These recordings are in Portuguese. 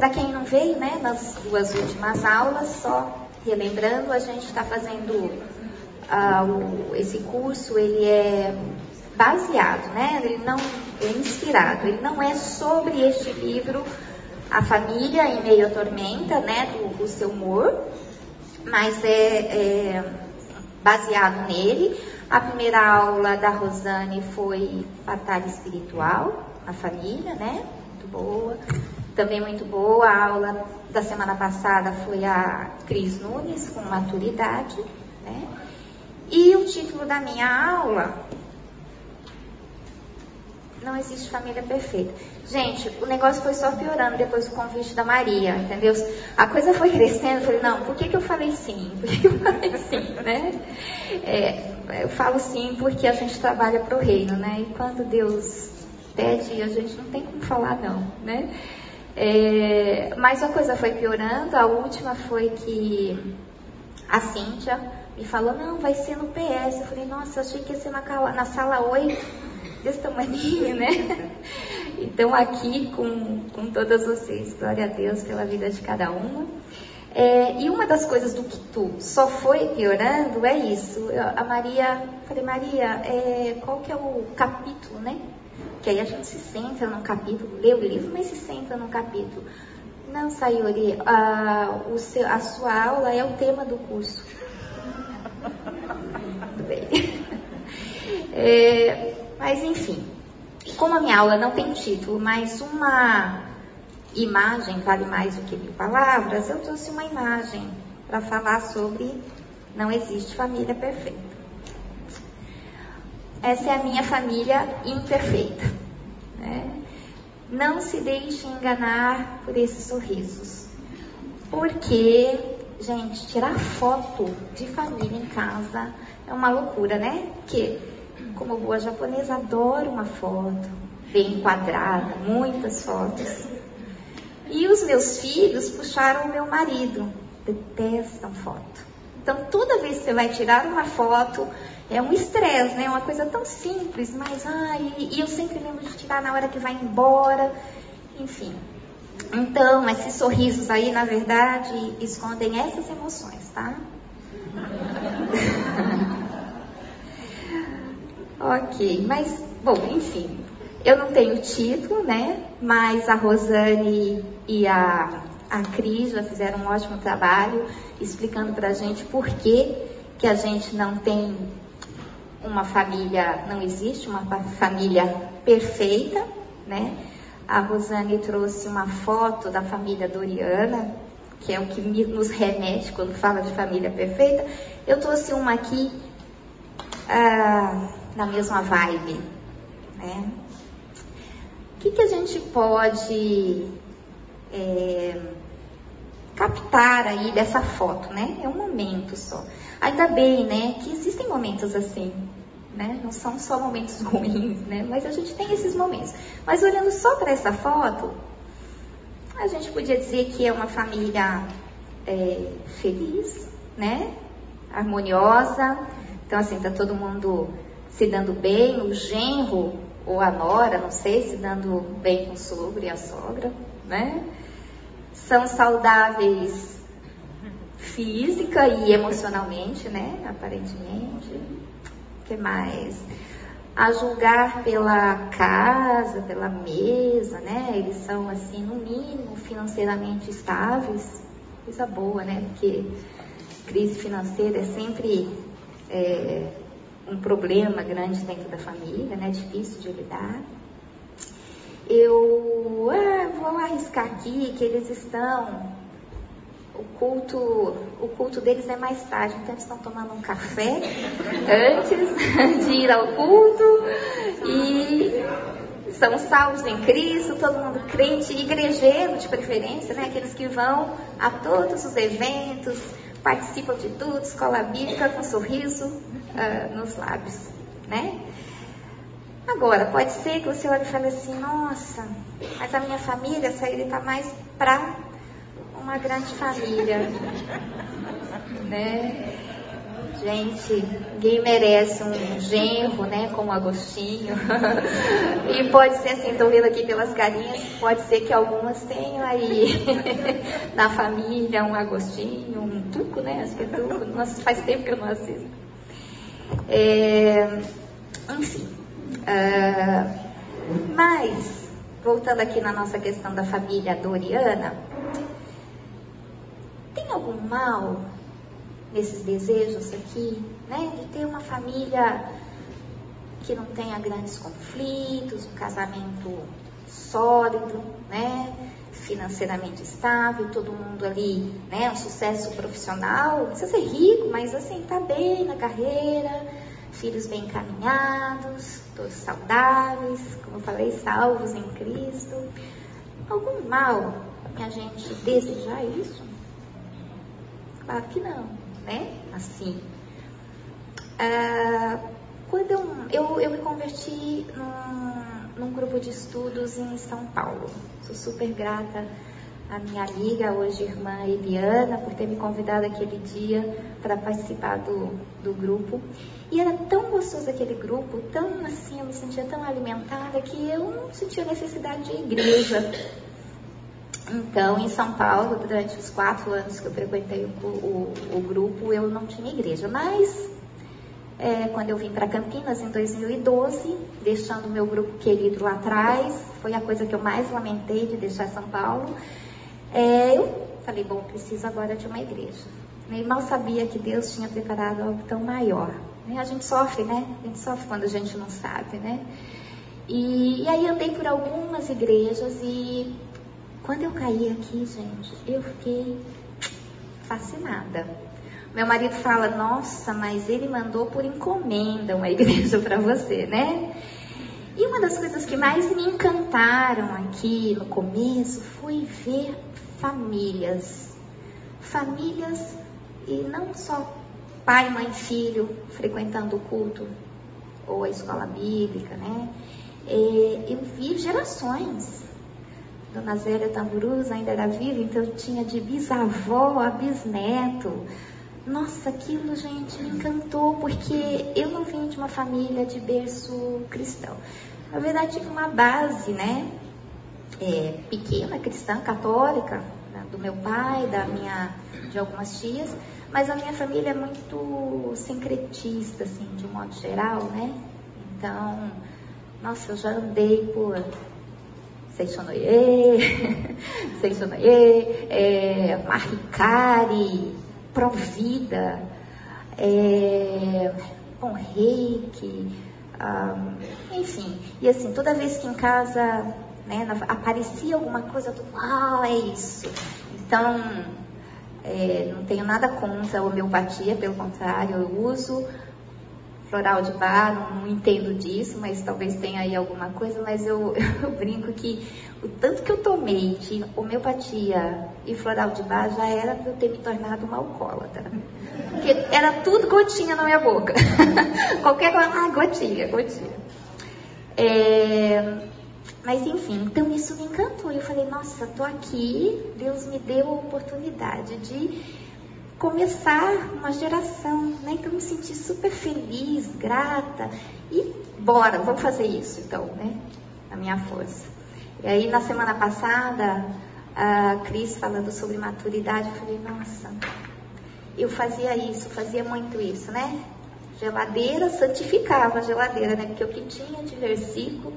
Para quem não veio, né, nas duas últimas aulas, só relembrando, a gente está fazendo uh, o, esse curso, ele é baseado, né? Ele não é inspirado, ele não é sobre este livro, A Família em Meio à Tormenta, né, do, seu humor, mas é, é baseado nele. A primeira aula da Rosane foi Batalha Espiritual, a família, né? Muito boa. Também muito boa. A aula da semana passada foi a Cris Nunes, com maturidade, né? E o título da minha aula não existe família perfeita. Gente, o negócio foi só piorando depois do convite da Maria, entendeu? A coisa foi crescendo, eu falei, não, por que, que eu falei sim? Por que, que eu falei sim, né? É, eu falo sim porque a gente trabalha para o reino, né? E quando Deus pede, a gente não tem como falar não, né? É, mas a coisa foi piorando, a última foi que a Cíntia me falou, não, vai ser no PS. Eu falei, nossa, eu achei que ia ser na, na sala 8 desse tamanho, né? Então, aqui com, com todas vocês, glória a Deus pela vida de cada uma. É, e uma das coisas do que tu só foi piorando é isso. Eu, a Maria, falei, Maria, é, qual que é o capítulo, né? Que aí a gente se centra no capítulo, lê o livro, mas se centra no capítulo. Não, Sayuri, a, o seu, a sua aula é o tema do curso. Tudo bem. É, mas enfim, como a minha aula não tem título, mas uma imagem vale mais do que mil palavras, eu trouxe uma imagem para falar sobre não existe família perfeita. Essa é a minha família imperfeita. Né? Não se deixe enganar por esses sorrisos. Porque, gente, tirar foto de família em casa é uma loucura, né? Porque como boa japonesa, adoro uma foto bem enquadrada, muitas fotos. E os meus filhos puxaram o meu marido, detestam foto. Então, toda vez que você vai tirar uma foto, é um estresse, né? É uma coisa tão simples, mas ai, e eu sempre lembro de tirar na hora que vai embora, enfim. Então, esses sorrisos aí, na verdade, escondem essas emoções, tá? Ok, mas, bom, enfim, eu não tenho título, né? Mas a Rosane e a, a Cris já fizeram um ótimo trabalho explicando para a gente por que, que a gente não tem uma família, não existe uma família perfeita, né? A Rosane trouxe uma foto da família Doriana, que é o que nos remete quando fala de família perfeita. Eu trouxe uma aqui. Ah, na mesma vibe, né? O que, que a gente pode é, captar aí dessa foto, né? É um momento só. Ainda bem, né, que existem momentos assim, né? Não são só momentos ruins, né? Mas a gente tem esses momentos. Mas olhando só para essa foto, a gente podia dizer que é uma família é, feliz, né? Harmoniosa. Então, assim, tá todo mundo se dando bem, o genro ou a nora, não sei, se dando bem com o sogro e a sogra, né? São saudáveis física e emocionalmente, né? Aparentemente. O que mais? A julgar pela casa, pela mesa, né? Eles são, assim, no mínimo, financeiramente estáveis. Coisa boa, né? Porque crise financeira é sempre é, um problema grande dentro da família, né? Difícil de lidar. Eu ah, vou arriscar aqui que eles estão. O culto, o culto deles é mais tarde, então eles estão tomando um café antes de ir ao culto e são salvos em Cristo, todo mundo crente, igrejeiro de preferência, né? Aqueles que vão a todos os eventos, participam de tudo, escola bíblica com sorriso uh, nos lábios, né? Agora, pode ser que você olhe e fale assim, nossa, mas a minha família, ele está mais para uma grande família, né? Gente, ninguém merece um genro, né, como Agostinho. e pode ser assim, estou vendo aqui pelas carinhas, pode ser que algumas tenham aí na família um Agostinho, um Tuco, né? Acho que é Tuco. Nossa, faz tempo que eu não assisto. É, enfim. Uh, mas, voltando aqui na nossa questão da família Doriana, tem algum mal nesses desejos aqui, né? De ter uma família que não tenha grandes conflitos, um casamento sólido, né? Financeiramente estável, todo mundo ali, né? Um sucesso profissional, não precisa ser rico, mas assim, tá bem na carreira, filhos bem encaminhados, todos saudáveis, como eu falei, salvos em Cristo. Algum mal que a gente desejar isso? Claro que não, né? Assim. Ah, quando eu, eu, eu, me converti num, num grupo de estudos em São Paulo. Sou super grata à minha amiga, hoje irmã Eliana, por ter me convidado aquele dia para participar do, do grupo. E era tão gostoso aquele grupo, tão assim, eu me sentia tão alimentada que eu não sentia necessidade de igreja. Então, em São Paulo, durante os quatro anos que eu frequentei o, o, o grupo, eu não tinha igreja. Mas, é, quando eu vim para Campinas em 2012, deixando o meu grupo querido lá atrás, foi a coisa que eu mais lamentei de deixar São Paulo. É, eu falei, bom, preciso agora de uma igreja. E mal sabia que Deus tinha preparado algo tão maior. A gente sofre, né? A gente sofre quando a gente não sabe, né? E, e aí andei por algumas igrejas e quando eu caí aqui, gente, eu fiquei fascinada. Meu marido fala, nossa, mas ele mandou por encomenda uma igreja para você, né? E uma das coisas que mais me encantaram aqui no começo foi ver famílias. Famílias e não só pai, mãe, filho frequentando o culto ou a escola bíblica, né? Eu vi gerações Dona Zélia Tamburuz ainda era viva, então eu tinha de bisavó a bisneto. Nossa, aquilo, gente, me encantou, porque eu não vim de uma família de berço cristão. Na verdade, tive uma base, né? É, pequena, cristã, católica, né, do meu pai, da minha, de algumas tias, mas a minha família é muito sincretista, assim, de um modo geral, né? Então, nossa, eu já andei por Seixonoye, Seixonoye, é, Maricari, Provida, é, Bom Reiki, um, enfim. E assim, toda vez que em casa né, aparecia alguma coisa, eu uau, é isso. Então, é, não tenho nada contra a homeopatia, pelo contrário, eu uso floral de bar, não, não, entendo disso, mas talvez tenha aí alguma coisa, mas eu, eu, brinco que o tanto que eu tomei de homeopatia e floral de bar já era para eu ter me tornado uma alcoólatra. Porque era tudo gotinha na minha boca. Qualquer coisa, ah, gotinha, gotinha. É, mas enfim, então isso me encantou. Eu falei, nossa, tô aqui, Deus me deu a oportunidade de começar uma geração, né? Então me senti super feliz, grata e bora, vamos fazer isso então, né? A minha força. E aí na semana passada, a Cris falando sobre maturidade, eu falei, nossa, eu fazia isso, fazia muito isso, né? Geladeira, santificava a geladeira, né? Porque o que tinha de versículo,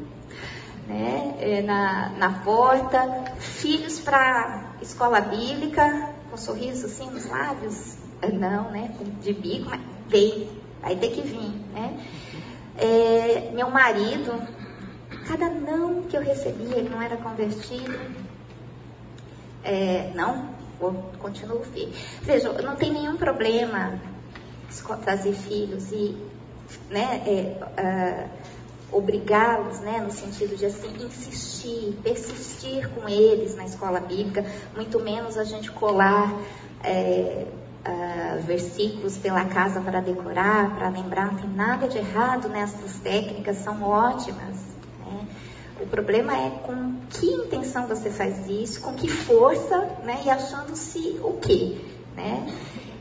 né? É, na, na porta, filhos para escola bíblica, com um sorriso assim nos lábios? Não, né? De bico, mas vem, vai ter que vir, né? É, meu marido, cada não que eu recebia, ele não era convertido. É, não, continuo firme. Veja, não tenho nenhum problema trazer filhos e né, é, uh, obrigá-los, né, no sentido de assim insistir, persistir com eles na escola bíblica, muito menos a gente colar é, uh, versículos pela casa para decorar, para lembrar, não tem nada de errado nessas técnicas, são ótimas. Né? O problema é com que intenção você faz isso, com que força, né, e achando-se o quê, né?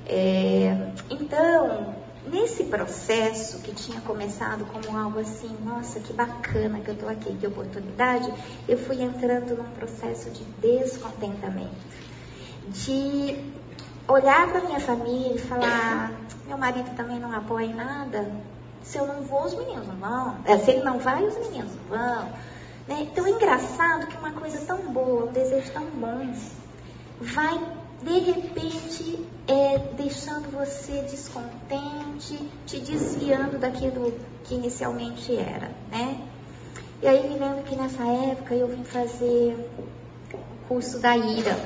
É, então, nesse processo que tinha começado como algo assim, nossa, que bacana que eu estou aqui, que oportunidade, eu fui entrando num processo de descontentamento, de olhar para minha família e falar, meu marido também não apoia em nada, se eu não vou, os meninos não vão, é, se ele não vai, os meninos não vão. Né? Então é engraçado que uma coisa tão boa, um desejo tão bom, vai de repente é, deixando você descontente, te desviando daquilo que inicialmente era, né? E aí me lembro que nessa época eu vim fazer o curso da Ira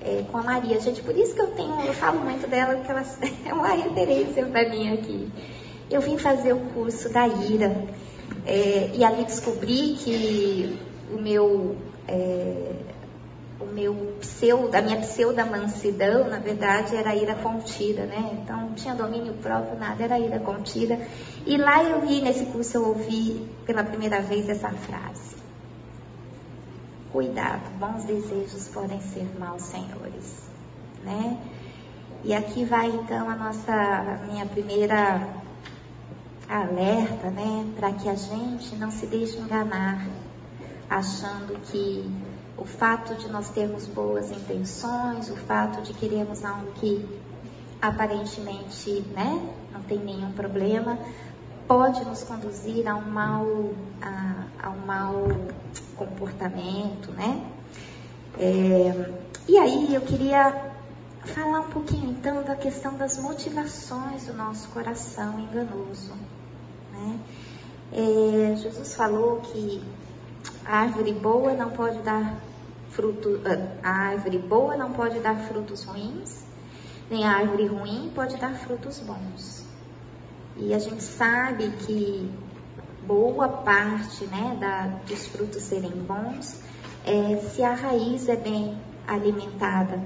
é, com a Maria. Gente, por isso que eu tenho, eu falo muito dela, porque ela é uma referência para mim aqui. Eu vim fazer o curso da Ira é, e ali descobri que o meu é, o meu pseudo, a minha pseuda mansidão, na verdade, era ira contida, né? Então, não tinha domínio próprio, nada, era ira contida. E lá eu vi, nesse curso, eu ouvi pela primeira vez essa frase. Cuidado, bons desejos podem ser maus senhores, né? E aqui vai, então, a nossa, a minha primeira alerta, né? Para que a gente não se deixe enganar, achando que o fato de nós termos boas intenções, o fato de queremos algo que aparentemente né, não tem nenhum problema, pode nos conduzir a um mau, a, a um mau comportamento, né? É, e aí eu queria falar um pouquinho então da questão das motivações do nosso coração enganoso. Né? É, Jesus falou que a árvore boa não pode dar fruto, ah, a árvore boa não pode dar frutos ruins, nem a árvore ruim pode dar frutos bons. E a gente sabe que boa parte né, da, dos frutos serem bons é se a raiz é bem alimentada.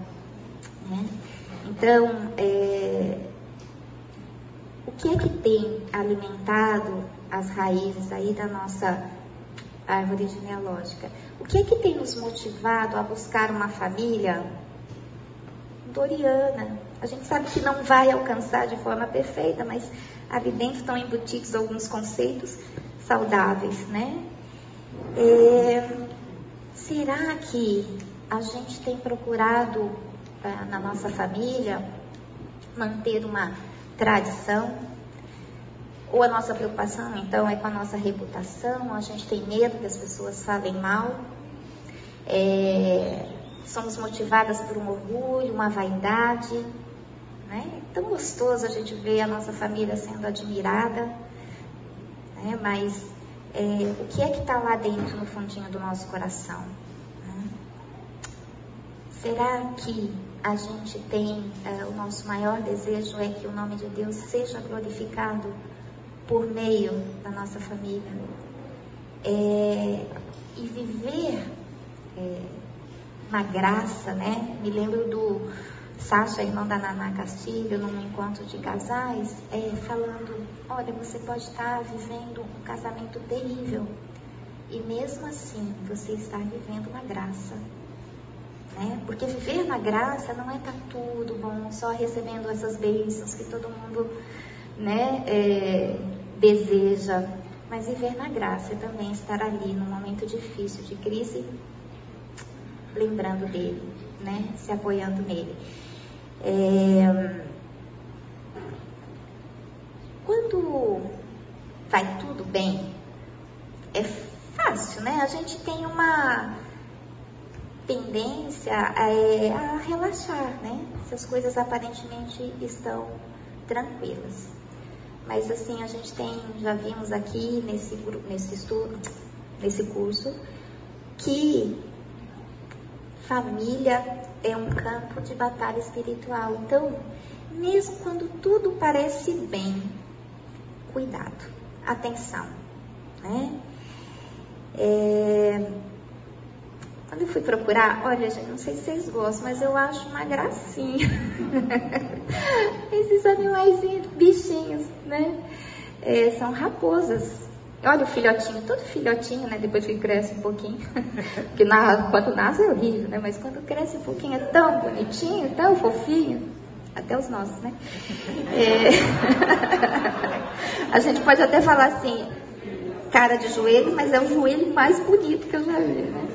Né? Então, é, o que é que tem alimentado as raízes aí da nossa árvore genealógica. O que é que tem nos motivado a buscar uma família doriana? A gente sabe que não vai alcançar de forma perfeita, mas ali dentro estão embutidos alguns conceitos saudáveis, né? É, será que a gente tem procurado ah, na nossa família manter uma tradição? Ou a nossa preocupação, então, é com a nossa reputação, a gente tem medo que as pessoas falem mal, é, somos motivadas por um orgulho, uma vaidade. Né? É tão gostoso a gente ver a nossa família sendo admirada, né? mas é, o que é que está lá dentro, no fundinho do nosso coração? Né? Será que a gente tem, é, o nosso maior desejo é que o nome de Deus seja glorificado por meio da nossa família. É, e viver é, na graça, né? Me lembro do Sacha, irmão da Naná Castilho, num encontro de casais, é, falando: olha, você pode estar vivendo um casamento terrível e mesmo assim você está vivendo na graça. Né? Porque viver na graça não é estar tudo bom, só recebendo essas bênçãos que todo mundo né, é, deseja, mas viver na graça também estar ali no momento difícil de crise, lembrando dele, né? Se apoiando nele. É... Quando vai tudo bem, é fácil, né? A gente tem uma tendência a, é, a relaxar, né? Se as coisas aparentemente estão tranquilas. Mas assim, a gente tem, já vimos aqui nesse, nesse estudo, nesse curso, que família é um campo de batalha espiritual. Então, mesmo quando tudo parece bem, cuidado, atenção. Né? É, quando eu fui procurar, olha, gente, não sei se vocês gostam, mas eu acho uma gracinha. Esses animais, bichinhos, né? É, são raposas. Olha o filhotinho, todo filhotinho, né? Depois que cresce um pouquinho. Porque na, quando nasce é horrível, né? Mas quando cresce um pouquinho é tão bonitinho, tão fofinho. até os nossos, né? É... a gente pode até falar assim, cara de joelho, mas é o joelho mais bonito que eu já vi, né?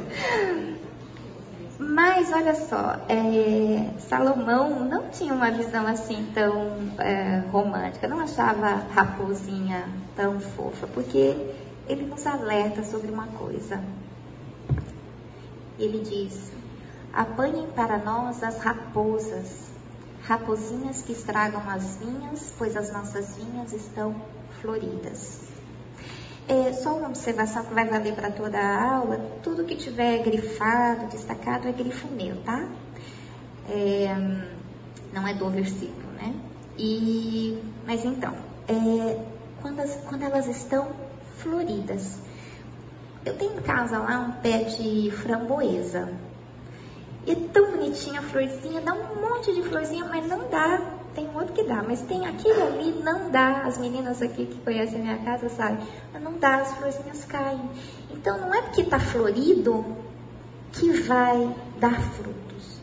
Mas olha só, é, Salomão não tinha uma visão assim tão é, romântica, não achava raposinha tão fofa, porque ele nos alerta sobre uma coisa. Ele diz: apanhem para nós as raposas, raposinhas que estragam as vinhas, pois as nossas vinhas estão floridas. É, só uma observação que vai valer para toda a aula: tudo que tiver grifado, destacado, é grifo meu, tá? É, não é do versículo, né? E, mas então, é, quando, as, quando elas estão floridas. Eu tenho em casa lá um pé de framboesa. E é tão bonitinha a florzinha, dá um monte de florzinha, mas não dá tem outro que dá, mas tem aquele ali, não dá. As meninas aqui que conhecem a minha casa sabem, não dá, as florzinhas caem. Então não é porque está florido que vai dar frutos.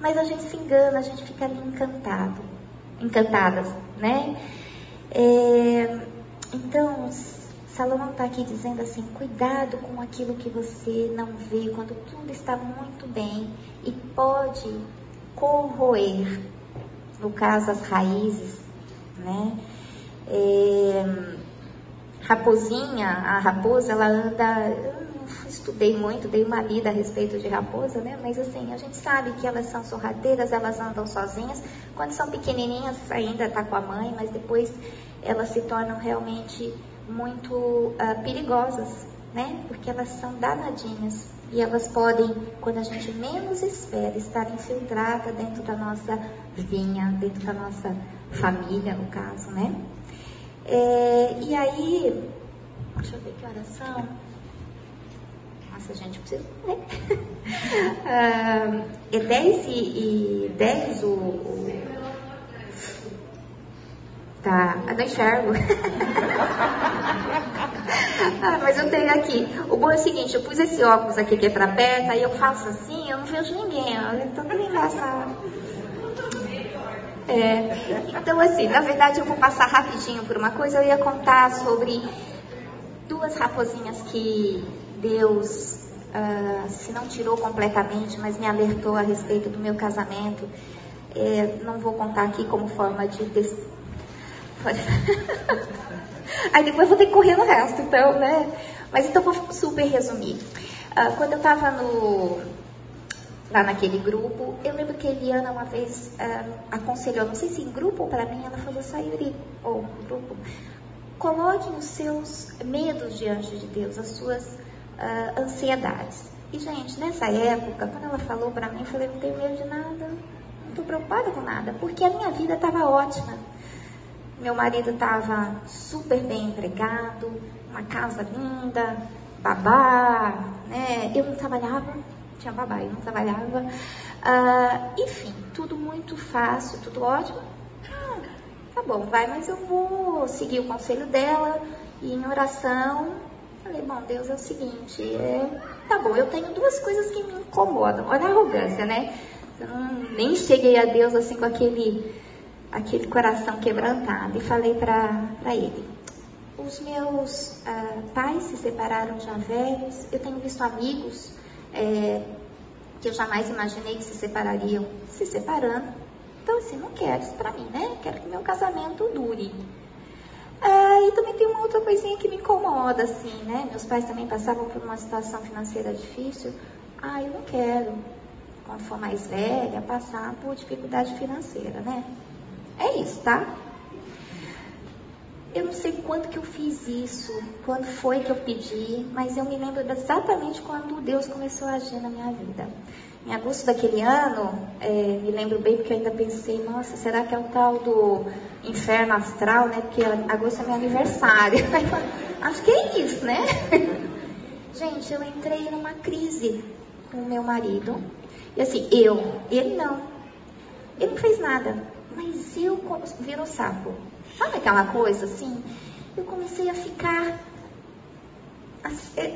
Mas a gente se engana, a gente fica ali encantado, encantadas, né? É, então, Salomão está aqui dizendo assim: cuidado com aquilo que você não vê quando tudo está muito bem e pode corroer no caso as raízes, né? É, raposinha, a raposa, ela anda. Eu estudei muito, dei uma lida a respeito de raposa, né? Mas assim, a gente sabe que elas são sorrateiras, elas andam sozinhas. Quando são pequenininhas, ainda tá com a mãe, mas depois elas se tornam realmente muito uh, perigosas, né? Porque elas são danadinhas e elas podem, quando a gente menos espera, estar infiltradas dentro da nossa vinha, dentro da nossa família, no caso, né? É, e aí, deixa eu ver que horas são. Nossa, gente, eu preciso. Ah, é 10 e, e 10 o, o Tá, eu não enxergo. ah, mas eu tenho aqui. O bom é o seguinte, eu pus esse óculos aqui que é pra perto, aí eu faço assim, eu não vejo ninguém. Eu tô tudo engraçado. É, então, assim, na verdade eu vou passar rapidinho por uma coisa. Eu ia contar sobre duas raposinhas que Deus, uh, se não tirou completamente, mas me alertou a respeito do meu casamento. É, não vou contar aqui como forma de Aí depois vou ter que correr no resto, então, né? Mas então vou super resumir. Uh, quando eu estava no, lá naquele grupo, eu lembro que a Eliana uma vez uh, aconselhou, não sei se em grupo ou para mim, ela falou, Sayuri, ou grupo, coloque os seus medos diante de Deus, as suas uh, ansiedades. E, gente, nessa época, quando ela falou para mim, eu falei, não tenho medo de nada, não estou preocupada com nada, porque a minha vida estava ótima. Meu marido estava super bem empregado, uma casa linda, babá, né? Eu não trabalhava, tinha babá, eu não trabalhava. Uh, enfim, tudo muito fácil, tudo ótimo. Ah, tá bom, vai, mas eu vou seguir o conselho dela e em oração. Falei, bom, Deus é o seguinte, é, tá bom, eu tenho duas coisas que me incomodam. Olha a arrogância, né? Eu nem cheguei a Deus assim com aquele aquele coração quebrantado e falei para ele: Os meus uh, pais se separaram já velhos, eu tenho visto amigos é, que eu jamais imaginei que se separariam se separando. Então, assim, não quero isso para mim, né? Quero que meu casamento dure. Ah, e também tem uma outra coisinha que me incomoda, assim, né? Meus pais também passavam por uma situação financeira difícil. Ah, eu não quero, quando for mais velha, passar por dificuldade financeira, né? É isso, tá? Eu não sei quando que eu fiz isso, quando foi que eu pedi, mas eu me lembro exatamente quando Deus começou a agir na minha vida. Em agosto daquele ano, é, me lembro bem porque eu ainda pensei, nossa, será que é o tal do inferno astral, né? Porque agosto é meu aniversário. Acho que é isso, né? Gente, eu entrei numa crise com o meu marido. E assim, eu, ele não. Ele não fez nada. Mas eu virou sapo. Sabe aquela coisa assim? Eu comecei a ficar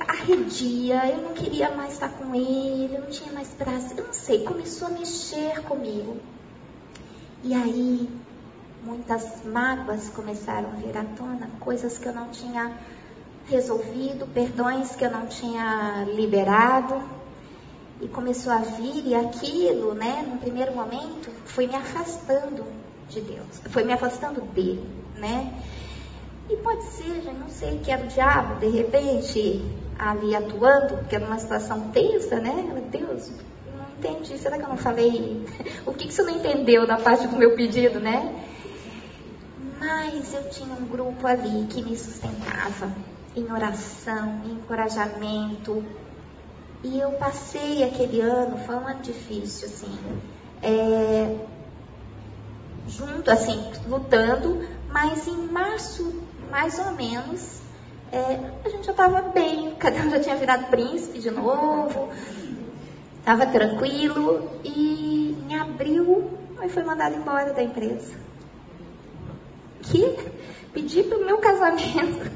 arredia, eu não queria mais estar com ele, eu não tinha mais prazer, eu não sei, começou a mexer comigo. E aí muitas mágoas começaram a vir à tona, coisas que eu não tinha resolvido, perdões que eu não tinha liberado. E começou a vir, e aquilo, né, no primeiro momento, foi me afastando de Deus, foi me afastando dele, né? E pode ser, já não sei, que era o diabo, de repente, ali atuando, porque era uma situação tensa, né? Deus, não entendi, será que eu não falei? O que, que você não entendeu da parte do meu pedido, né? Mas eu tinha um grupo ali que me sustentava em oração, em encorajamento. E eu passei aquele ano, foi um ano difícil, assim, é, junto, assim, lutando, mas em março, mais ou menos, é, a gente já estava bem, cada um já tinha virado príncipe de novo, estava tranquilo, e em abril eu fui mandado embora da empresa. Que? Pedi pelo meu casamento,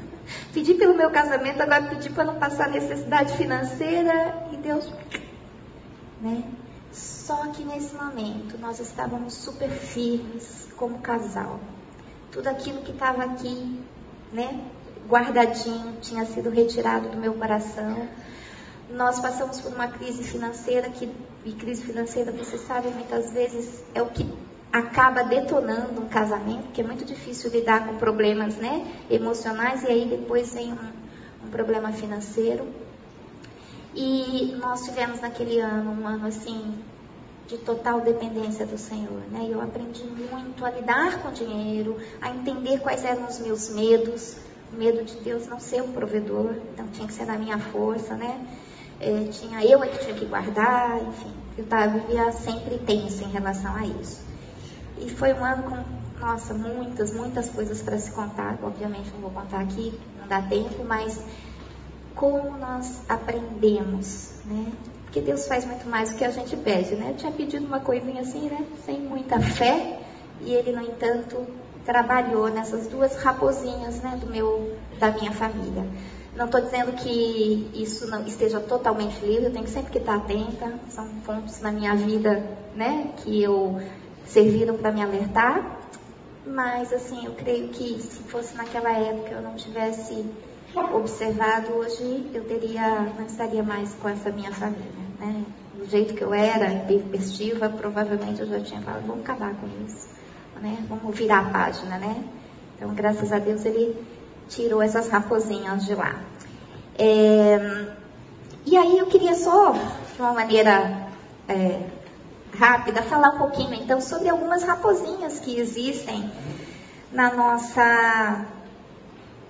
pedi pelo meu casamento, agora pedi para não passar necessidade financeira e Deus, né? Só que nesse momento nós estávamos super firmes como casal. Tudo aquilo que estava aqui, né, guardadinho, tinha sido retirado do meu coração. Nós passamos por uma crise financeira que e crise financeira, você sabe, muitas vezes é o que acaba detonando um casamento, que é muito difícil lidar com problemas né, emocionais, e aí depois vem um, um problema financeiro. E nós tivemos naquele ano, um ano assim, de total dependência do Senhor, né? Eu aprendi muito a lidar com dinheiro, a entender quais eram os meus medos, o medo de Deus não ser um provedor, então tinha que ser na minha força, né? É, tinha eu é que tinha que guardar, enfim, eu tava, vivia sempre tenso em relação a isso. E foi um ano com, nossa, muitas, muitas coisas para se contar. Obviamente não vou contar aqui, não dá tempo, mas como nós aprendemos, né? Porque Deus faz muito mais do que a gente pede, né? Eu tinha pedido uma coisinha assim, né? Sem muita fé, e Ele, no entanto, trabalhou nessas duas raposinhas, né? Do meu, da minha família. Não estou dizendo que isso não esteja totalmente livre, eu tenho que sempre que estar atenta. São pontos na minha vida, né? Que eu serviram para me alertar, mas assim, eu creio que se fosse naquela época eu não tivesse observado, hoje eu teria, não estaria mais com essa minha família, né? Do jeito que eu era, tempestiva, provavelmente eu já tinha falado, vamos acabar com isso, né? Vamos virar a página, né? Então, graças a Deus, ele tirou essas raposinhas de lá. É, e aí eu queria só, de uma maneira é, rápida, falar um pouquinho então sobre algumas raposinhas que existem na nossa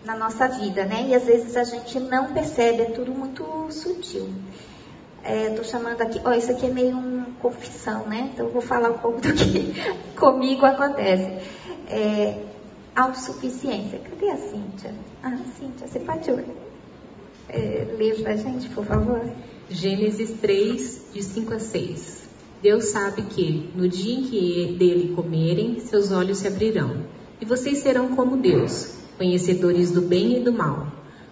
na nossa vida, né? E às vezes a gente não percebe, é tudo muito sutil. Estou é, chamando aqui, ó, isso aqui é meio confissão, né? Então eu vou falar um pouco do que comigo acontece. É, autossuficiência. Cadê a Cíntia? Ah, Cíntia, você pode é, ler para a gente, por favor? Gênesis 3, de 5 a 6. Deus sabe que, no dia em que dele comerem, seus olhos se abrirão, e vocês serão como Deus, conhecedores do bem e do mal.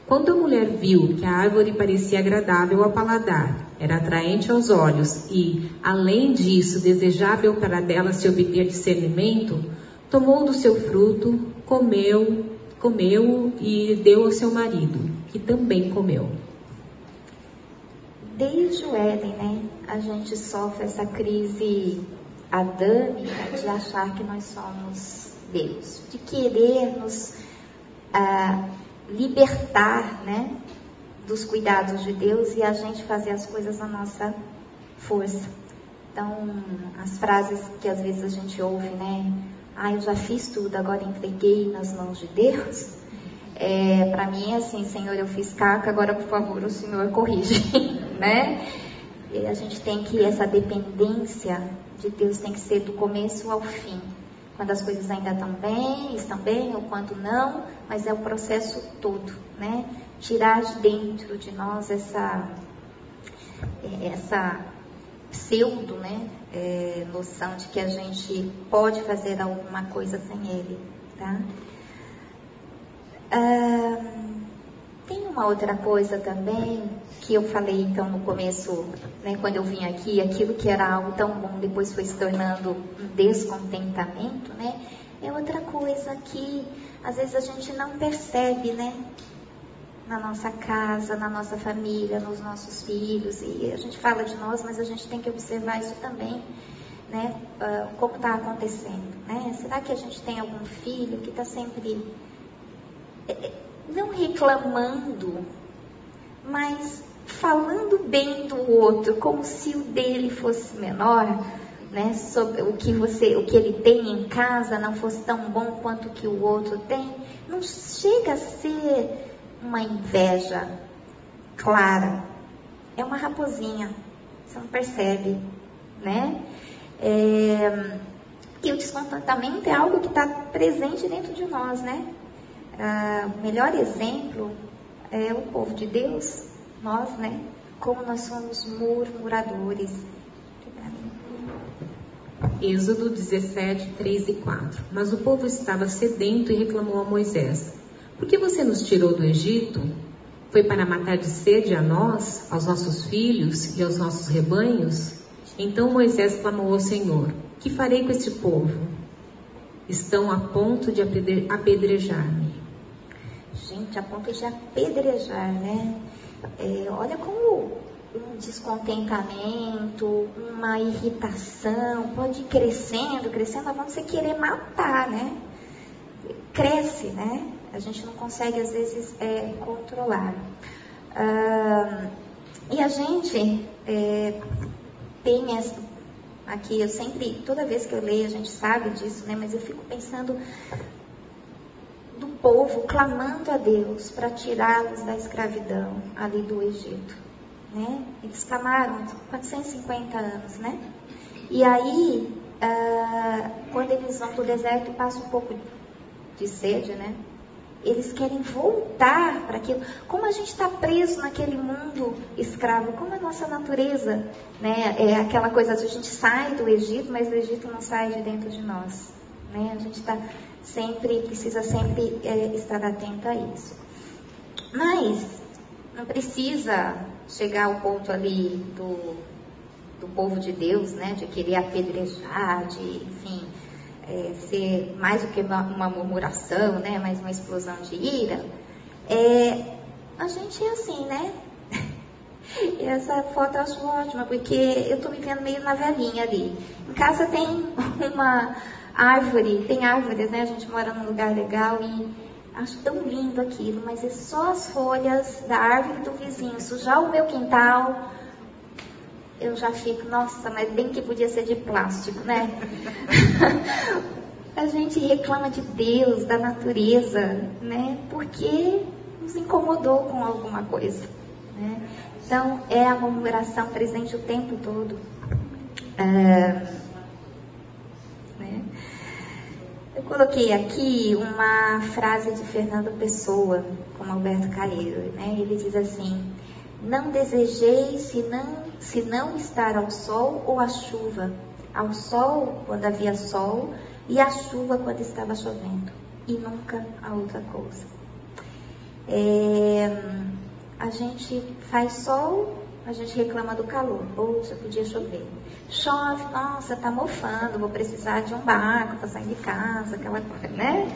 Quando a mulher viu que a árvore parecia agradável ao paladar, era atraente aos olhos e, além disso, desejável para dela se obter discernimento, tomou do seu fruto, comeu, comeu e deu ao seu marido, que também comeu desde o Éden, né, a gente sofre essa crise adâmica de achar que nós somos Deus, de querer nos ah, libertar, né, dos cuidados de Deus e a gente fazer as coisas na nossa força. Então, as frases que às vezes a gente ouve, né, ah, eu já fiz tudo, agora entreguei nas mãos de Deus. É, para mim é assim, Senhor, eu fiz caca, agora por favor o Senhor corrige, né? E a gente tem que, essa dependência de Deus tem que ser do começo ao fim. Quando as coisas ainda estão bem, estão bem, ou quando não, mas é o processo todo, né? Tirar de dentro de nós essa, essa pseudo, né? É, noção de que a gente pode fazer alguma coisa sem Ele, tá? Uma outra coisa também, que eu falei então no começo, né, quando eu vim aqui, aquilo que era algo tão bom depois foi se tornando um descontentamento, né? É outra coisa que às vezes a gente não percebe, né? Na nossa casa, na nossa família, nos nossos filhos. E a gente fala de nós, mas a gente tem que observar isso também, né? Uh, como está acontecendo, né? Será que a gente tem algum filho que está sempre não reclamando, mas falando bem do outro, como se o dele fosse menor? né, sobre o que você, o que ele tem em casa não fosse tão bom quanto o que o outro tem, não chega a ser uma inveja clara. É uma raposinha, você não percebe, né? É, e o descontentamento é algo que está presente dentro de nós, né? O melhor exemplo é o povo de Deus, nós, né? Como nós somos murmuradores Êxodo 17, 3 e 4. Mas o povo estava sedento e reclamou a Moisés: Por que você nos tirou do Egito? Foi para matar de sede a nós, aos nossos filhos e aos nossos rebanhos? Então Moisés clamou ao Senhor: Que farei com este povo? Estão a ponto de apedrejar-me. Gente, a ponto de apedrejar, né? É, olha como um descontentamento, uma irritação, pode ir crescendo, crescendo, a você querer matar, né? Cresce, né? A gente não consegue, às vezes, é, controlar. Ah, e a gente é, tem essa, aqui, eu sempre, toda vez que eu leio, a gente sabe disso, né? Mas eu fico pensando do povo clamando a Deus para tirá-los da escravidão ali do Egito né? Eles clamaram 450 anos, né? E aí, uh, quando eles vão para o deserto e passam um pouco de sede, né? Eles querem voltar para aquilo. Como a gente está preso naquele mundo escravo, como a nossa natureza, né? É aquela coisa, a gente sai do Egito, mas o Egito não sai de dentro de nós, né? A gente está sempre, precisa sempre é, estar atento a isso. Mas não precisa chegar ao ponto ali do, do povo de Deus, né, de querer apedrejar, de, enfim, é, ser mais do que uma, uma, murmuração, né, mais uma explosão de ira, é, a gente é assim, né? E essa foto eu acho ótima, porque eu estou me vendo meio na velhinha ali. Em casa tem uma árvore, tem árvores, né? A gente mora num lugar legal e Acho tão lindo aquilo, mas é só as folhas da árvore do vizinho. Sujar o meu quintal, eu já fico, nossa, mas bem que podia ser de plástico, né? a gente reclama de Deus, da natureza, né? Porque nos incomodou com alguma coisa. Né? Então, é a murmuração presente o tempo todo. É Eu coloquei aqui uma frase de Fernando Pessoa, com Alberto Calheiro, né? Ele diz assim: Não desejei senão, senão estar ao sol ou à chuva, ao sol quando havia sol e à chuva quando estava chovendo, e nunca a outra coisa. É, a gente faz sol a gente reclama do calor. Poxa, podia chover. Chove, nossa, tá mofando, vou precisar de um barco para sair de casa, aquela coisa, né?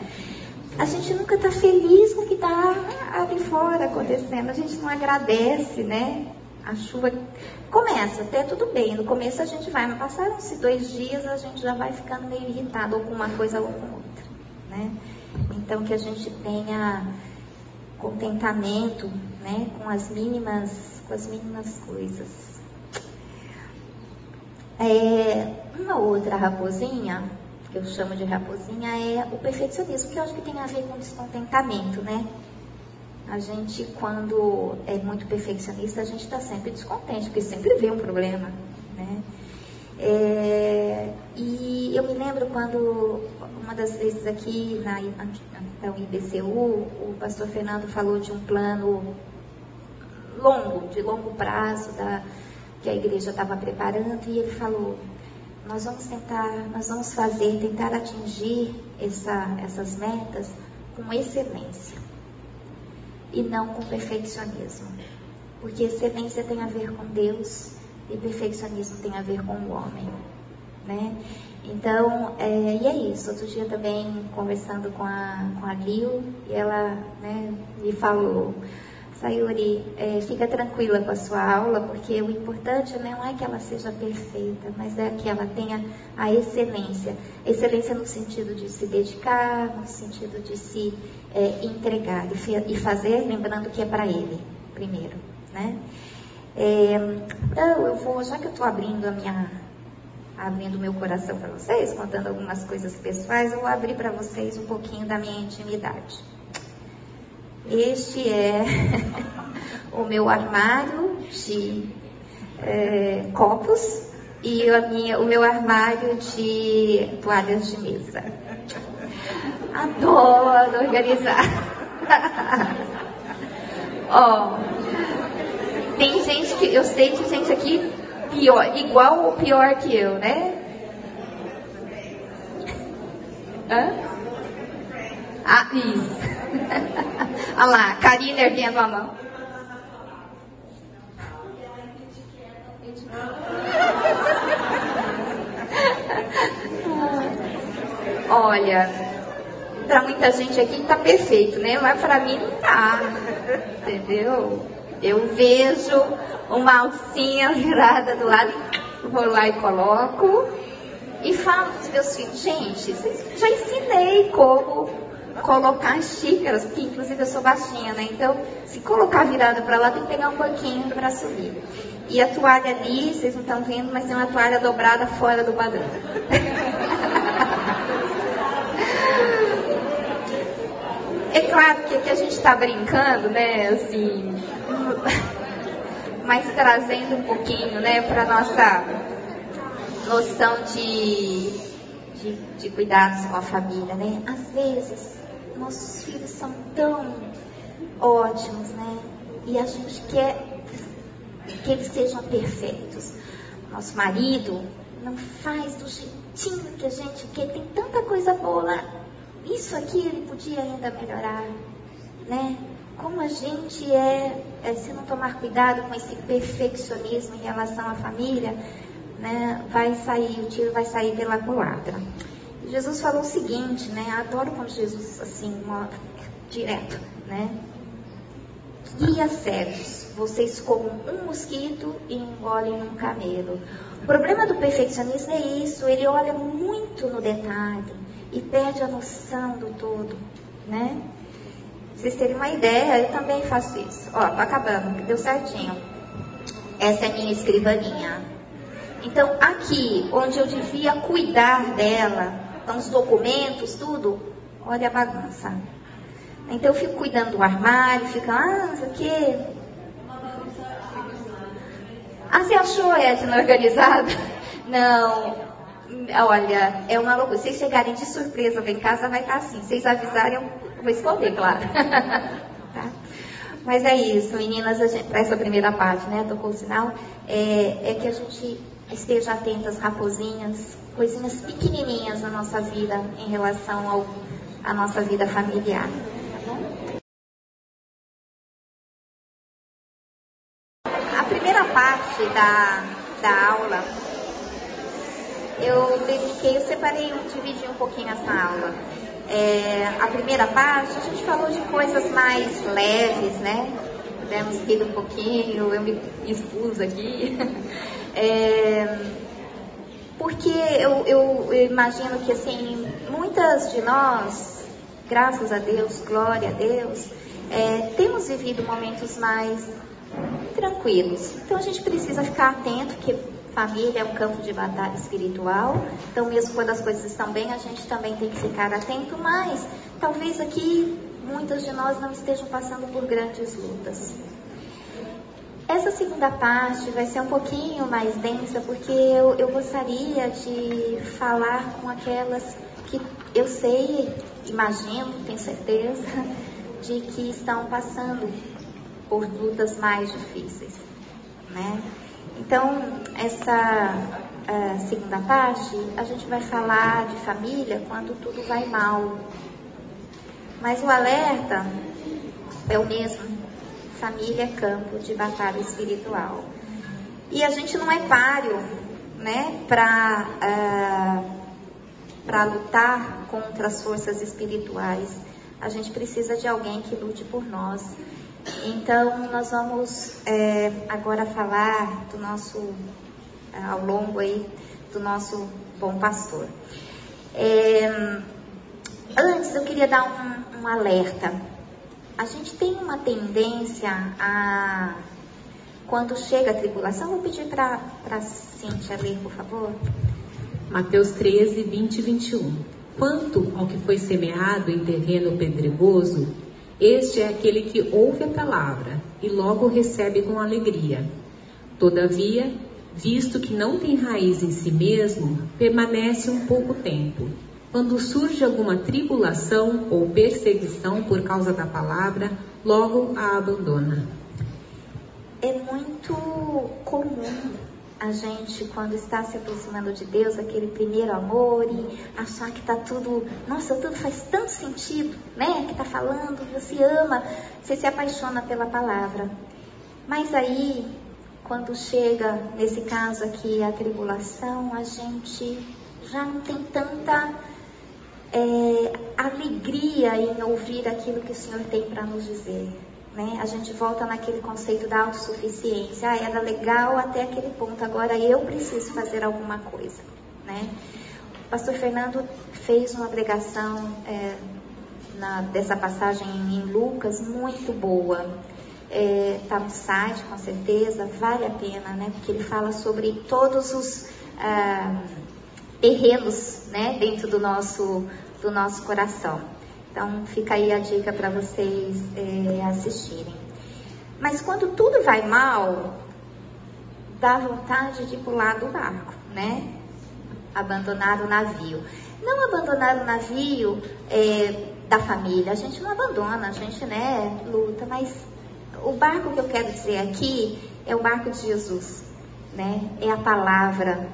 A gente nunca está feliz com o que está ali fora acontecendo. A gente não agradece, né? A chuva começa, até tudo bem. No começo a gente vai, mas passaram-se dois dias, a gente já vai ficando meio irritado, ou com uma coisa ou com outra, né? Então que a gente tenha contentamento, né? Com as mínimas com as mínimas coisas. É, uma outra raposinha, que eu chamo de raposinha, é o perfeccionismo, que eu acho que tem a ver com descontentamento, né? A gente, quando é muito perfeccionista, a gente está sempre descontente, porque sempre vê um problema, né? É, e eu me lembro quando, uma das vezes aqui na, na, na IBCU, o pastor Fernando falou de um plano longo, de longo prazo, da, que a igreja estava preparando, e ele falou, nós vamos tentar, nós vamos fazer, tentar atingir essa, essas metas com excelência. e não com perfeccionismo. Porque excelência tem a ver com Deus e perfeccionismo tem a ver com o homem, né? Então, é, e é isso. Outro dia também conversando com a, com a Lil, e ela né, me falou, Sayuri, é, fica tranquila com a sua aula, porque o importante não é que ela seja perfeita, mas é que ela tenha a excelência. Excelência no sentido de se dedicar, no sentido de se é, entregar e, e fazer, lembrando que é para ele, primeiro né? É, então, eu vou, já que eu estou abrindo a minha, abrindo meu coração para vocês, contando algumas coisas pessoais, eu vou abrir para vocês um pouquinho da minha intimidade. Este é o meu armário de é, copos e minha, o meu armário de toalhas de mesa. Adoro organizar. Ó, tem gente que, eu sei de gente aqui pior, igual ou pior que eu, né? Hã? Ah, isso. Olha lá, Karina erguendo a mão. Olha, para muita gente aqui está perfeito, né? Mas para mim não tá. Entendeu? Eu vejo uma alcinha virada do lado, vou lá e coloco. E falo para meus filhos, gente, já ensinei como colocar as xícaras, porque inclusive eu sou baixinha, né? Então, se colocar virada para lá, tem que pegar um banquinho para subir. E a toalha ali, vocês não estão vendo, mas tem uma toalha dobrada fora do padrão. é claro que aqui a gente está brincando, né? Assim, mas trazendo um pouquinho, né, para nossa noção de, de, de cuidados com a família, né? Às vezes, nossos filhos são tão ótimos, né? E a gente quer que eles sejam perfeitos. Nosso marido não faz do jeitinho que a gente quer, tem tanta coisa boa lá. Isso aqui ele podia ainda melhorar, né? como a gente é, é, se não tomar cuidado com esse perfeccionismo em relação à família, né, vai sair, o tiro vai sair pela culatra. Jesus falou o seguinte, né, adoro quando Jesus, assim, uma, direto, né, guia cegos, vocês comem um mosquito e engolem um camelo. O problema do perfeccionismo é isso, ele olha muito no detalhe e perde a noção do todo, né? vocês terem uma ideia, eu também faço isso. Ó, tô acabando, deu certinho. Essa é minha escrivaninha. Então, aqui, onde eu devia cuidar dela, com os documentos, tudo, olha a bagunça. Então, eu fico cuidando do armário, fico, ah, não sei o quê. Ah, você achou, Edna, organizada? Não, olha, é uma loucura. Vocês chegarem de surpresa lá em casa, vai estar assim. Se vocês avisarem, Vou esconder, claro. tá? Mas é isso, meninas, para essa primeira parte, né? Tocou o sinal. É, é que a gente esteja atenta às raposinhas, coisinhas pequenininhas na nossa vida em relação ao, à nossa vida familiar. Tá? A primeira parte da, da aula, eu dediquei, eu separei, eu dividi um pouquinho essa aula é, a primeira parte, a gente falou de coisas mais leves, né? Pudemos rir um pouquinho, eu me expus aqui. É, porque eu, eu, eu, imagino que, assim, muitas de nós, graças a Deus, glória a Deus, é, temos vivido momentos mais tranquilos. Então a gente precisa ficar atento, que Família é um campo de batalha espiritual, então mesmo quando as coisas estão bem, a gente também tem que ficar atento, mas talvez aqui muitas de nós não estejam passando por grandes lutas. Essa segunda parte vai ser um pouquinho mais densa, porque eu, eu gostaria de falar com aquelas que eu sei, imagino, tenho certeza, de que estão passando por lutas mais difíceis, né? Então, essa uh, segunda parte, a gente vai falar de família quando tudo vai mal. Mas o alerta é o mesmo. Família é campo de batalha espiritual. E a gente não é páreo, né, para uh, ah, para lutar contra as forças espirituais. A gente precisa de alguém que lute por nós. Então, nós vamos é, agora falar do nosso, é, ao longo aí, do nosso bom pastor. É, antes, eu queria dar um, um alerta. A gente tem uma tendência a, quando chega a tribulação, vou pedir para a Cíntia ler, por favor. Mateus 13, 20 e 21. Quanto ao que foi semeado em terreno pedregoso, este é aquele que ouve a palavra e logo recebe com alegria. Todavia, visto que não tem raiz em si mesmo, permanece um pouco tempo. Quando surge alguma tribulação ou perseguição por causa da palavra, logo a abandona. É muito comum a gente, quando está se aproximando de Deus, aquele primeiro amor e achar que está tudo, nossa, tudo faz tanto sentido, né? Que está falando, você ama, você se apaixona pela palavra. Mas aí, quando chega, nesse caso aqui, a tribulação, a gente já não tem tanta é, alegria em ouvir aquilo que o Senhor tem para nos dizer. Né? A gente volta naquele conceito da autossuficiência. Ah, era legal até aquele ponto, agora eu preciso fazer alguma coisa. Né? O pastor Fernando fez uma pregação é, na, dessa passagem em Lucas muito boa. Está é, tá no site, com certeza, vale a pena, né? porque ele fala sobre todos os ah, terrenos né? dentro do nosso, do nosso coração. Então fica aí a dica para vocês é, assistirem. Mas quando tudo vai mal, dá vontade de pular do barco, né? Abandonar o navio. Não abandonar o navio é, da família, a gente não abandona, a gente né, luta, mas o barco que eu quero dizer aqui é o barco de Jesus, né? É a palavra.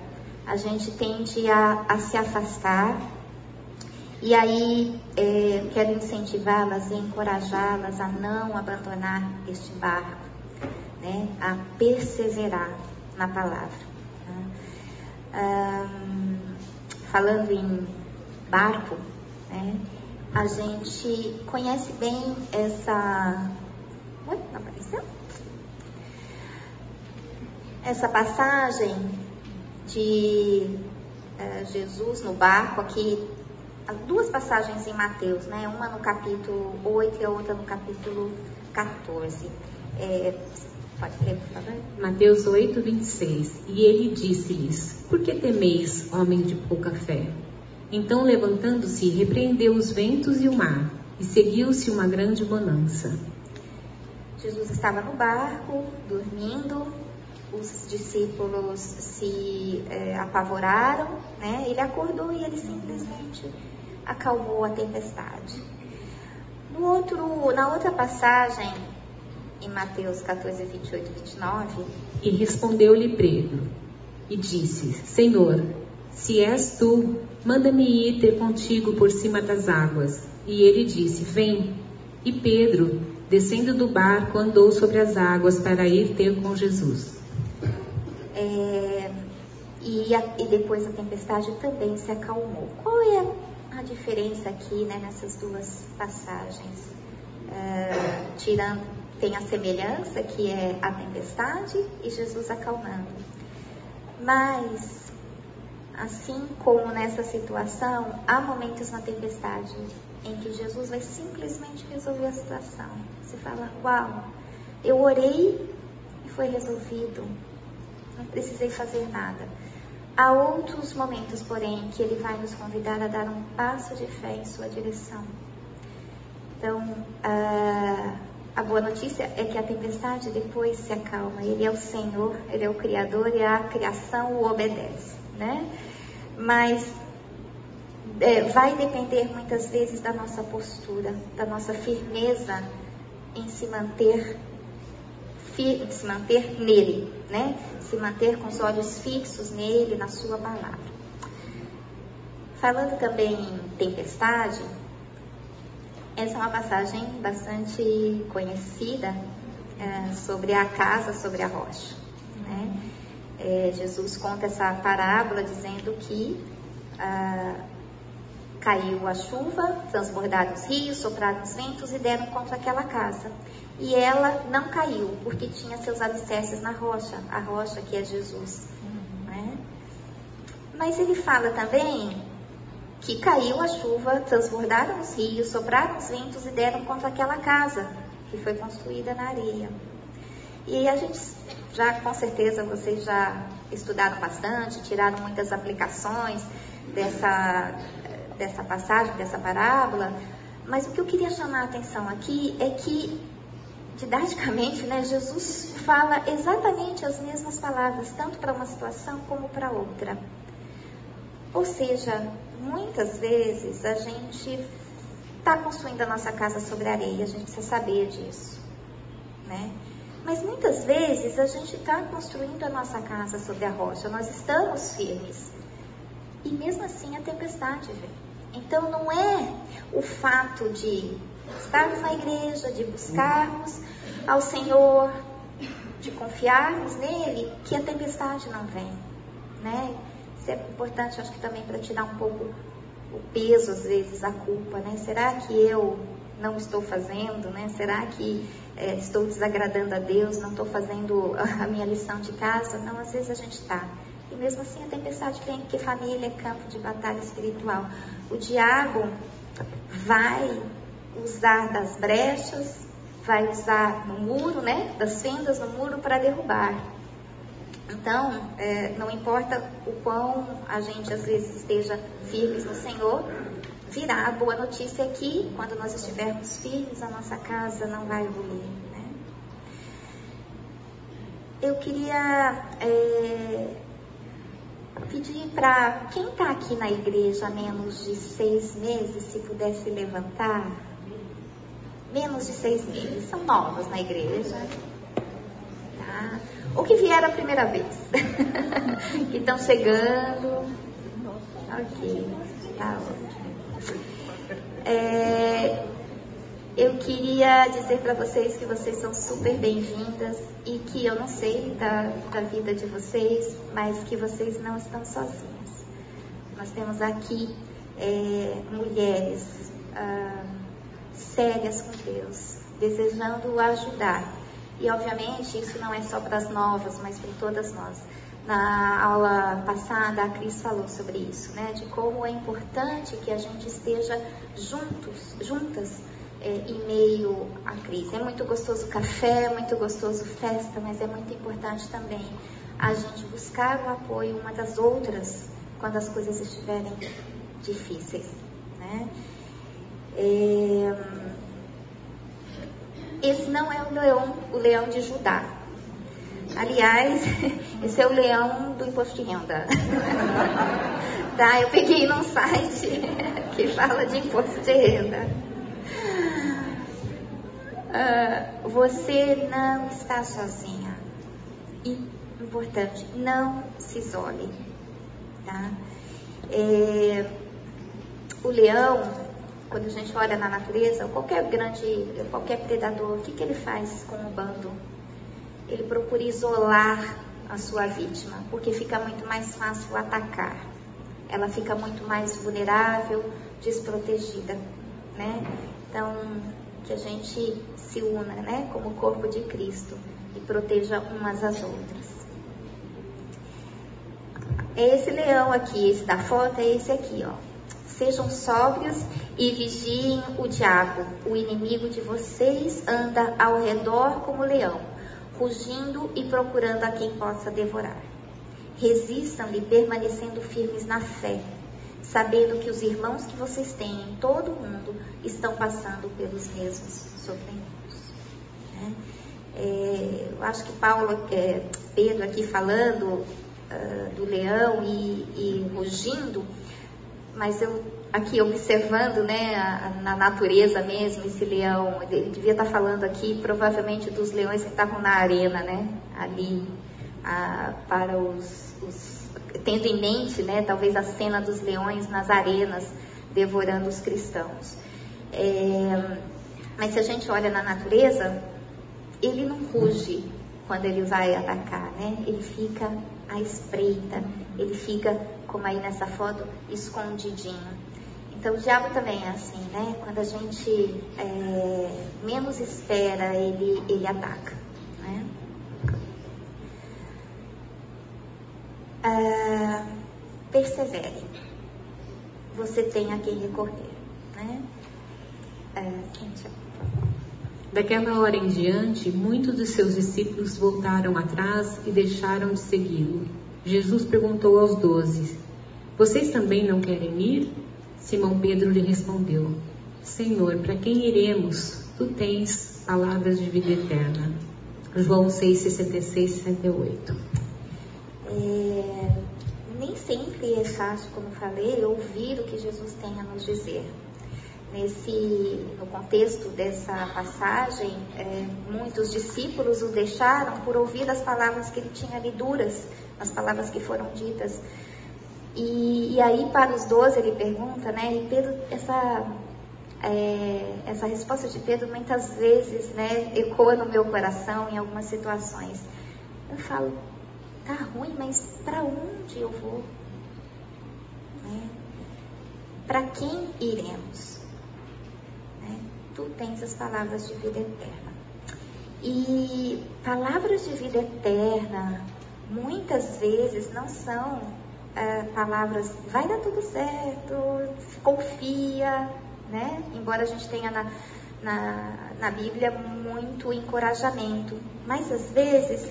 A gente tende a, a se afastar e aí é, quero incentivá-las e encorajá-las a não abandonar este barco, né? a perseverar na palavra. Né? falando em barco, né? a gente conhece bem essa. Oi, não apareceu? Essa passagem de uh, Jesus no barco aqui duas passagens em Mateus, né? Uma no capítulo 8 e a outra no capítulo 14. É, pode ler, por favor? Mateus 8, 26. E ele disse-lhes: Por que temeis, homem de pouca fé? Então, levantando-se, repreendeu os ventos e o mar, e seguiu-se uma grande bonança. Jesus estava no barco, dormindo, os discípulos se é, apavoraram, né? Ele acordou e ele simplesmente acalmou a tempestade. No outro, na outra passagem, em Mateus 14, 28 e 29. E respondeu-lhe Pedro e disse: Senhor, se és tu, manda-me ir ter contigo por cima das águas. E ele disse: Vem. E Pedro, descendo do barco, andou sobre as águas para ir ter com Jesus. É, e, a, e depois a tempestade também se acalmou. Qual é a diferença aqui né, nessas duas passagens. Uh, tirando, tem a semelhança que é a tempestade e Jesus acalmando. Mas, assim como nessa situação, há momentos na tempestade em que Jesus vai simplesmente resolver a situação. Você fala, uau, eu orei e foi resolvido. Não precisei fazer nada. Há outros momentos, porém, que ele vai nos convidar a dar um passo de fé em sua direção. Então, a, a boa notícia é que a tempestade depois se acalma. Ele é o Senhor, ele é o Criador e a criação o obedece, né? Mas é, vai depender muitas vezes da nossa postura, da nossa firmeza em se manter, fi, se manter nele, né? se manter com os olhos fixos nele, na sua palavra. Falando também em tempestade, Essa é uma passagem bastante conhecida é, sobre a casa, sobre a rocha. Né? É, Jesus conta essa parábola dizendo que ah, caiu a chuva, transbordaram os rios, sopraram os ventos e deram contra aquela casa. E ela não caiu, porque tinha seus alicerces na rocha, a rocha que é Jesus. Né? Mas ele fala também que caiu a chuva, transbordaram os rios, sopraram os ventos e deram contra aquela casa que foi construída na areia. E a gente já, com certeza, vocês já estudaram bastante, tiraram muitas aplicações dessa, dessa passagem, dessa parábola. Mas o que eu queria chamar a atenção aqui é que, didaticamente, né, Jesus fala exatamente as mesmas palavras, tanto para uma situação como para outra. Ou seja, muitas vezes a gente está construindo a nossa casa sobre areia, a gente precisa saber disso, né? Mas muitas vezes a gente está construindo a nossa casa sobre a rocha, nós estamos firmes. E mesmo assim a tempestade vem. Então não é o fato de estarmos na igreja, de buscarmos ao Senhor, de confiarmos nele, que a tempestade não vem, né? Isso é importante, acho que também para tirar um pouco o peso, às vezes, a culpa, né? Será que eu não estou fazendo, né? Será que é, estou desagradando a Deus, não estou fazendo a minha lição de casa? Não, às vezes a gente está. E mesmo assim a tempestade vem, porque família é campo de batalha espiritual. O diabo vai usar das brechas, vai usar no muro, né? Das fendas no muro para derrubar. Então, é, não importa o quão a gente às vezes esteja firmes no Senhor, virá a boa notícia que quando nós estivermos firmes, a nossa casa não vai evoluir. Né? Eu queria é, pedir para quem está aqui na igreja há menos de seis meses, se pudesse levantar. Menos de seis meses, são novos na igreja. Tá? Ou que vieram a primeira vez. que estão chegando. Ok, tá ótimo. É, eu queria dizer para vocês que vocês são super bem-vindas e que eu não sei da, da vida de vocês, mas que vocês não estão sozinhas. Nós temos aqui é, mulheres ah, sérias com Deus, desejando ajudar e obviamente isso não é só para as novas, mas para todas nós. Na aula passada, a Cris falou sobre isso, né? De como é importante que a gente esteja juntos, juntas, é, em meio à crise. É muito gostoso café, é muito gostoso festa, mas é muito importante também a gente buscar o apoio uma das outras quando as coisas estiverem difíceis, né? É, esse não é o leão, o leão de Judá. Aliás, esse é o leão do imposto de renda. tá, eu peguei num site que fala de imposto de renda. Uh, você não está sozinha. E, importante, não se isole. Tá? É, o leão quando a gente olha na natureza, qualquer grande, qualquer predador, o que, que ele faz com o bando? Ele procura isolar a sua vítima, porque fica muito mais fácil atacar. Ela fica muito mais vulnerável, desprotegida, né? Então, que a gente se una, né, como corpo de Cristo e proteja umas às outras. Esse leão aqui, esse da foto, é esse aqui, ó. Sejam sóbrios e vigiem o diabo. O inimigo de vocês anda ao redor como leão, rugindo e procurando a quem possa devorar. Resistam-lhe permanecendo firmes na fé, sabendo que os irmãos que vocês têm em todo o mundo estão passando pelos mesmos sofrimentos. Né? É, eu acho que Paulo, é, Pedro aqui falando uh, do leão e, e rugindo, mas eu aqui observando, né, a, na natureza mesmo, esse leão, ele devia estar falando aqui provavelmente dos leões que estavam na arena, né, ali, a, para os, os, tendo em mente, né, talvez a cena dos leões nas arenas devorando os cristãos. É, mas se a gente olha na natureza, ele não ruge quando ele vai atacar, né? Ele fica à espreita, ele fica, como aí nessa foto, escondidinho. Então o diabo também é assim, né? Quando a gente é, menos espera, ele, ele ataca. Né? Ah, persevere. Você tem a quem recorrer. Né? Ah, Daquela hora em diante, muitos dos seus discípulos voltaram atrás e deixaram de segui-lo. Jesus perguntou aos doze: Vocês também não querem ir? Simão Pedro lhe respondeu: Senhor, para quem iremos? Tu tens palavras de vida eterna. João 6, 66, 68. É, nem sempre é fácil, como falei, ouvir o que Jesus tem a nos dizer. Nesse, no contexto dessa passagem, é, muitos discípulos o deixaram por ouvir as palavras que ele tinha ali duras, as palavras que foram ditas. E, e aí, para os doze, ele pergunta, né? E Pedro, essa, é, essa resposta de Pedro muitas vezes, né, ecoa no meu coração em algumas situações. Eu falo, tá ruim, mas para onde eu vou? Né? Para quem iremos? Tu tens as palavras de vida eterna. E palavras de vida eterna, muitas vezes não são é, palavras vai dar tudo certo, confia, né? Embora a gente tenha na, na, na Bíblia muito encorajamento, mas às vezes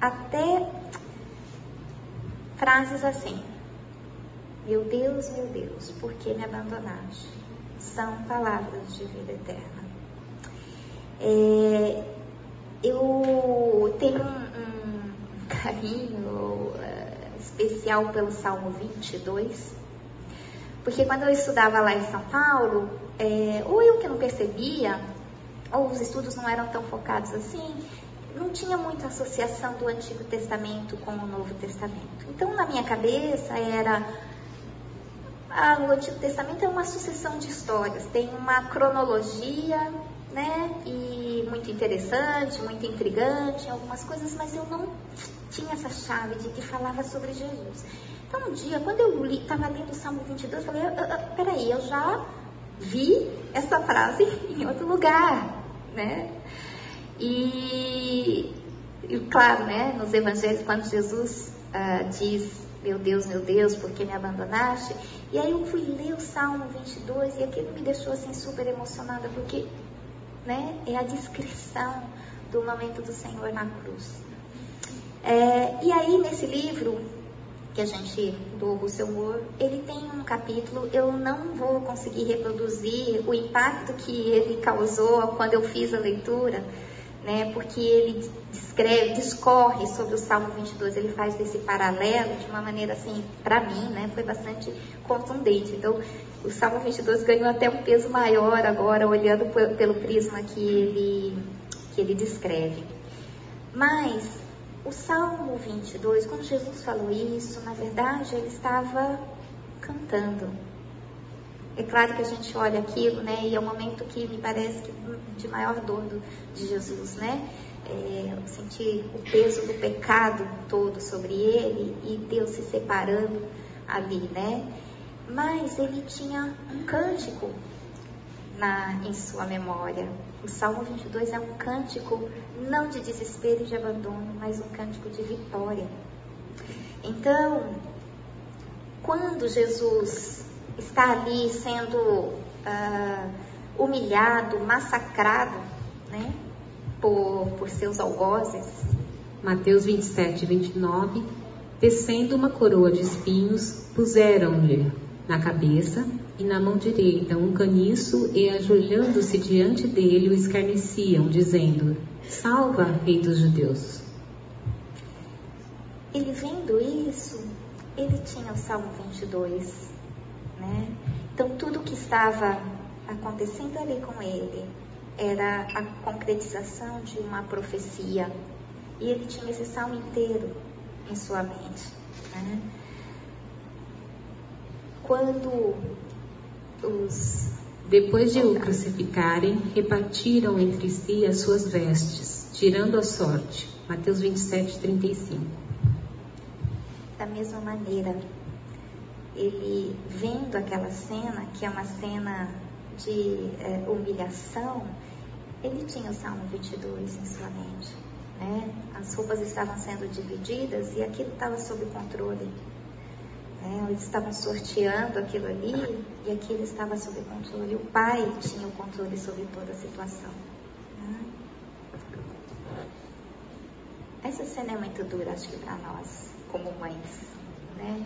até frases assim: Meu Deus, meu Deus, por que me abandonaste? São palavras de vida eterna. É, eu tenho um, um carinho especial pelo Salmo 22, porque quando eu estudava lá em São Paulo, é, ou eu que não percebia, ou os estudos não eram tão focados assim, não tinha muita associação do Antigo Testamento com o Novo Testamento. Então, na minha cabeça, era. Ah, o Antigo Testamento é uma sucessão de histórias, tem uma cronologia, né? E muito interessante, muito intrigante, algumas coisas, mas eu não tinha essa chave de que falava sobre Jesus. Então, um dia, quando eu estava lendo o Salmo 22, eu falei: ah, ah, ah, peraí, eu já vi essa frase em outro lugar, né? E, e claro, né, nos evangelhos, quando Jesus uh, diz: Meu Deus, meu Deus, por que me abandonaste? E aí eu fui ler o Salmo 22 e aquilo me deixou assim super emocionada, porque né, é a descrição do momento do Senhor na cruz. É, e aí, nesse livro que a gente, do Russell Moore, ele tem um capítulo, eu não vou conseguir reproduzir o impacto que ele causou quando eu fiz a leitura, né, porque ele descreve, discorre sobre o Salmo 22, ele faz esse paralelo de uma maneira assim, para mim, né, foi bastante contundente. Então, o Salmo 22 ganhou até um peso maior agora, olhando pelo prisma que ele, que ele descreve. Mas o Salmo 22, quando Jesus falou isso, na verdade ele estava cantando. É claro que a gente olha aquilo, né? E é um momento que me parece que de maior dor do, de Jesus, né? É, sentir o peso do pecado todo sobre ele e Deus se separando ali, né? Mas ele tinha um cântico na, em sua memória. O Salmo 22 é um cântico não de desespero e de abandono, mas um cântico de vitória. Então, quando Jesus está ali sendo uh, humilhado, massacrado, né, por, por seus algozes. Mateus 27, 29. Tecendo uma coroa de espinhos, puseram-lhe na cabeça e na mão direita um caniço e ajoelhando-se diante dele o escarneciam, dizendo: Salva, rei dos judeus. Ele vendo isso, ele tinha o Salmo 22, né? Então tudo que estava acontecendo ali com ele era a concretização de uma profecia. E ele tinha esse salmo inteiro em sua mente. Né? Quando os Depois de o crucificarem, repartiram entre si as suas vestes, tirando a sorte. Mateus 27, 35. Da mesma maneira, ele vendo aquela cena, que é uma cena de é, humilhação, ele tinha o Salmo 22 em sua mente. Né? As roupas estavam sendo divididas e aquilo estava sob controle. Né? Eles estavam sorteando aquilo ali e aquilo estava sob controle. O pai tinha o controle sobre toda a situação. Né? Essa cena é muito dura, acho que para nós, como mães. Né?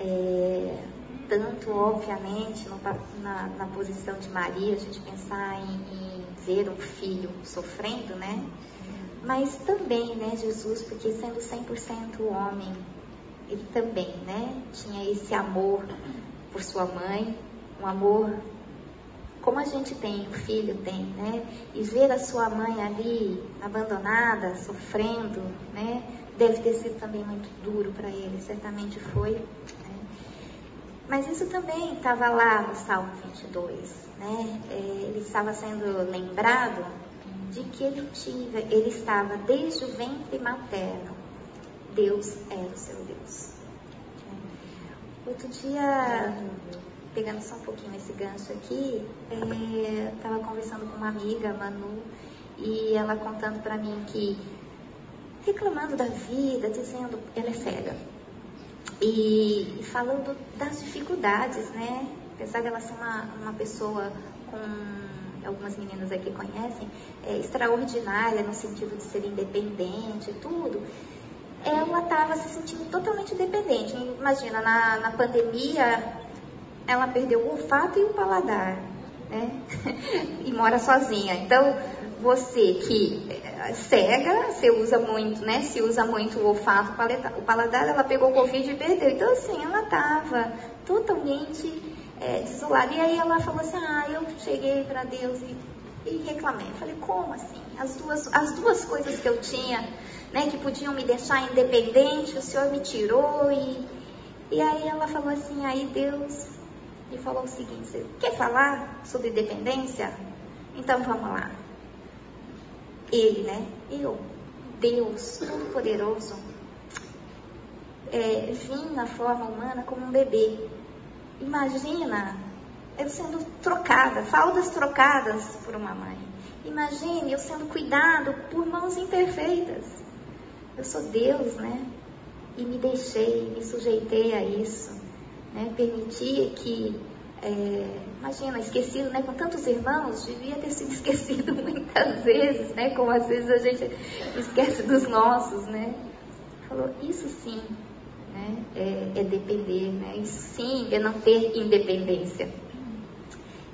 É, tanto, obviamente, no, na, na, posição de Maria, a gente pensar em, em ver um filho sofrendo, né? Mas também, né, Jesus, porque sendo 100% homem, ele também, né, tinha esse amor por sua mãe, um amor como a gente tem, o filho tem, né? E ver a sua mãe ali abandonada, sofrendo, né? Deve ter sido também muito duro para ele, certamente foi. Mas isso também estava lá no Salmo 22, né? É, ele estava sendo lembrado de que ele, tive, ele estava desde o ventre materno Deus é o seu Deus. Outro dia, pegando só um pouquinho esse gancho aqui, estava é, conversando com uma amiga, Manu, e ela contando para mim que, reclamando da vida, dizendo, ela é cega, e falando das dificuldades, né? Apesar dela ser uma, uma pessoa com algumas meninas aqui conhecem, é, extraordinária no sentido de ser independente e tudo, ela estava se sentindo totalmente dependente. Imagina, na, na pandemia, ela perdeu o olfato e o paladar, né? e mora sozinha. Então, você que é cega, você usa muito, né? Se usa muito o olfato, o paladar, ela pegou Covid e perdeu. Então, assim, ela estava totalmente é, desolada. E aí ela falou assim, ah, eu cheguei para Deus e, e reclamei. Eu falei, como assim? As duas, as duas coisas que eu tinha né, que podiam me deixar independente, o Senhor me tirou e, e aí ela falou assim, aí Deus me falou o seguinte, quer falar sobre dependência? Então vamos lá. Ele, né? Eu, Deus Todo-Poderoso, é, vim na forma humana como um bebê. Imagina eu sendo trocada, faldas trocadas por uma mãe. Imagine eu sendo cuidado por mãos imperfeitas. Eu sou Deus, né? E me deixei, me sujeitei a isso. Né? Permiti que, é, imagina, esquecido, né? Com tantos irmãos, devia ter sido esquecido muitas vezes, né? Como às vezes a gente esquece dos nossos, né? Falou, isso sim, né? É, é depender, né? Isso sim é não ter independência.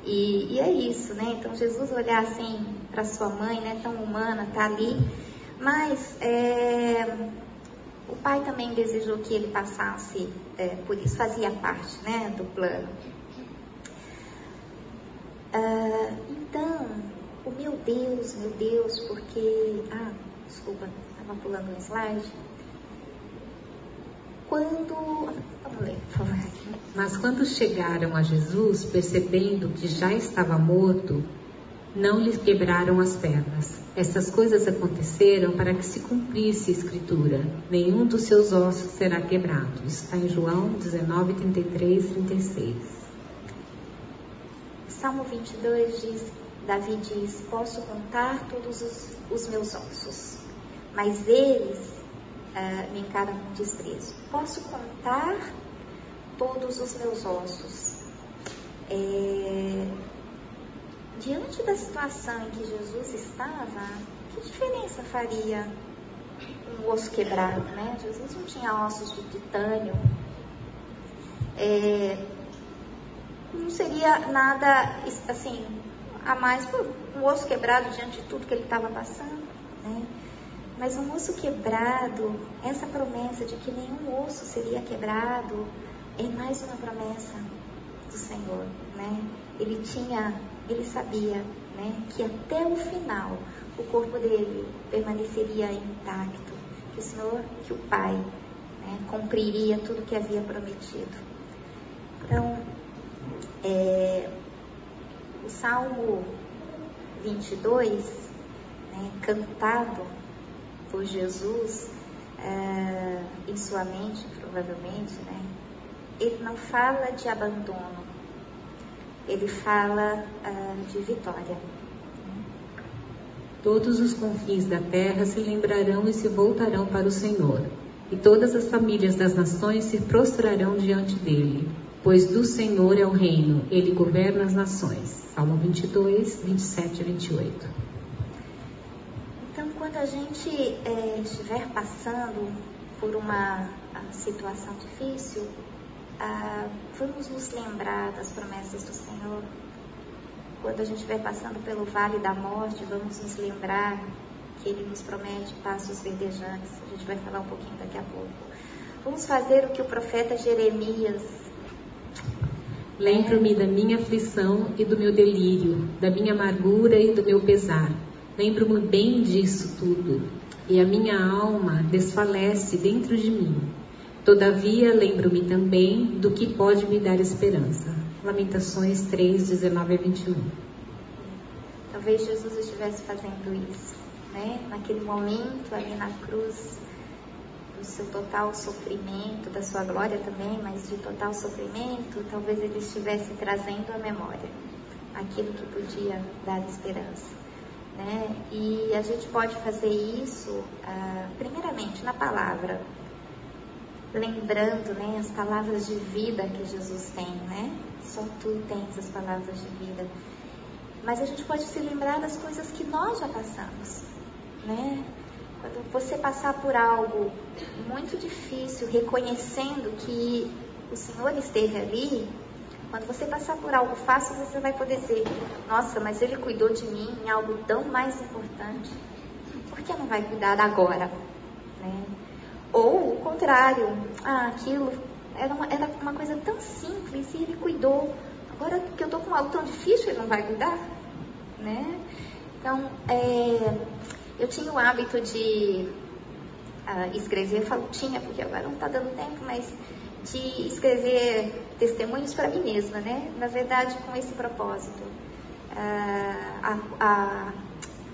E, e, é isso, né? Então Jesus olhar assim para sua mãe, né? Tão humana, tá ali mas é, o pai também desejou que ele passasse é, por isso, fazia parte né, do plano. Ah, então, o meu Deus, meu Deus, porque. Ah, desculpa, estava pulando um slide. Quando. Vamos ler, por favor. Mas quando chegaram a Jesus, percebendo que já estava morto, não lhes quebraram as pernas. Essas coisas aconteceram para que se cumprisse a escritura: nenhum dos seus ossos será quebrado. Está em João 19, 33, 36. Salmo 22 diz: Davi diz: Posso contar todos os, os meus ossos, mas eles uh, me encaram com desprezo. Posso contar todos os meus ossos. É, diante da situação em que Jesus estava, que diferença faria um osso quebrado, né? Jesus não tinha ossos de titânio. É, não seria nada, assim, a mais por um osso quebrado diante de tudo que ele estava passando, né? Mas um osso quebrado, essa promessa de que nenhum osso seria quebrado, é mais uma promessa do Senhor, né? Ele tinha ele sabia né, que até o final o corpo dele permaneceria intacto, que o Senhor, que o Pai, né, cumpriria tudo que havia prometido. Então, é, o Salmo 22, né, cantado por Jesus é, em sua mente, provavelmente, né, ele não fala de abandono, ele fala uh, de vitória. Todos os confins da terra se lembrarão e se voltarão para o Senhor, e todas as famílias das nações se prostrarão diante dele, pois do Senhor é o reino, ele governa as nações. Salmo 22, 27 e 28. Então, quando a gente é, estiver passando por uma situação difícil, ah, vamos nos lembrar das promessas do Senhor. Quando a gente estiver passando pelo vale da morte, vamos nos lembrar que Ele nos promete passos verdejantes. A gente vai falar um pouquinho daqui a pouco. Vamos fazer o que o profeta Jeremias. Lembro-me da minha aflição e do meu delírio, da minha amargura e do meu pesar. Lembro-me bem disso tudo, e a minha alma desfalece dentro de mim. Todavia, lembro-me também do que pode me dar esperança. Lamentações 3, 19 a 21. Talvez Jesus estivesse fazendo isso, né? Naquele momento ali na cruz, seu total sofrimento, da sua glória também, mas de total sofrimento, talvez ele estivesse trazendo à memória aquilo que podia dar esperança. Né? E a gente pode fazer isso, ah, primeiramente, na palavra, lembrando né, as palavras de vida que Jesus tem, né? Só tu tens as palavras de vida. Mas a gente pode se lembrar das coisas que nós já passamos, né? Quando você passar por algo muito difícil, reconhecendo que o Senhor esteve ali, quando você passar por algo fácil, você vai poder dizer: Nossa, mas Ele cuidou de mim em algo tão mais importante. Por que não vai cuidar agora? Né? Ou o contrário, ah, aquilo era uma, era uma coisa tão simples e ele cuidou. Agora que eu estou com algo tão difícil, ele não vai cuidar? Né? Então, é, eu tinha o hábito de uh, escrever, eu falo tinha, porque agora não está dando tempo, mas de escrever testemunhos para mim mesma, né? Na verdade, com esse propósito. Uh, a, a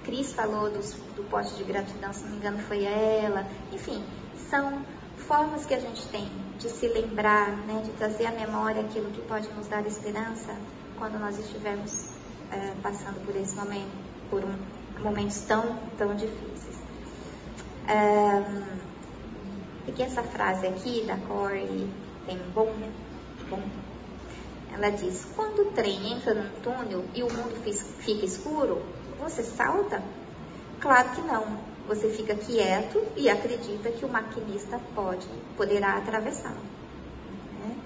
Cris falou dos, do pote de gratidão, se não me engano foi ela. Enfim, são formas que a gente tem de se lembrar, né, de trazer à memória aquilo que pode nos dar esperança quando nós estivermos é, passando por esse momento, por um, momentos tão, tão difíceis. É, porque essa frase aqui da Corey tem bom. Ela diz: quando o trem entra num túnel e o mundo fica escuro, você salta? Claro que não você fica quieto e acredita que o maquinista pode, poderá atravessar. Né?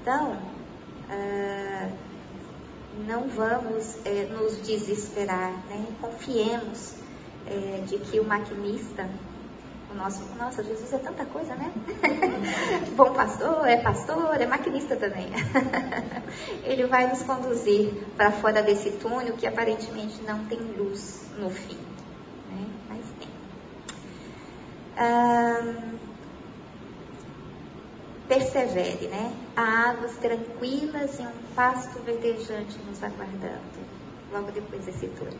Então, uh, não vamos uh, nos desesperar, né? confiemos uh, de que o maquinista, o nosso, nossa, Jesus é tanta coisa, né? Bom pastor, é pastor, é maquinista também. Ele vai nos conduzir para fora desse túnel que aparentemente não tem luz no fim. Né? Mas tem persevere, né? Há águas tranquilas e um pasto verdejante nos aguardando, logo depois desse turno.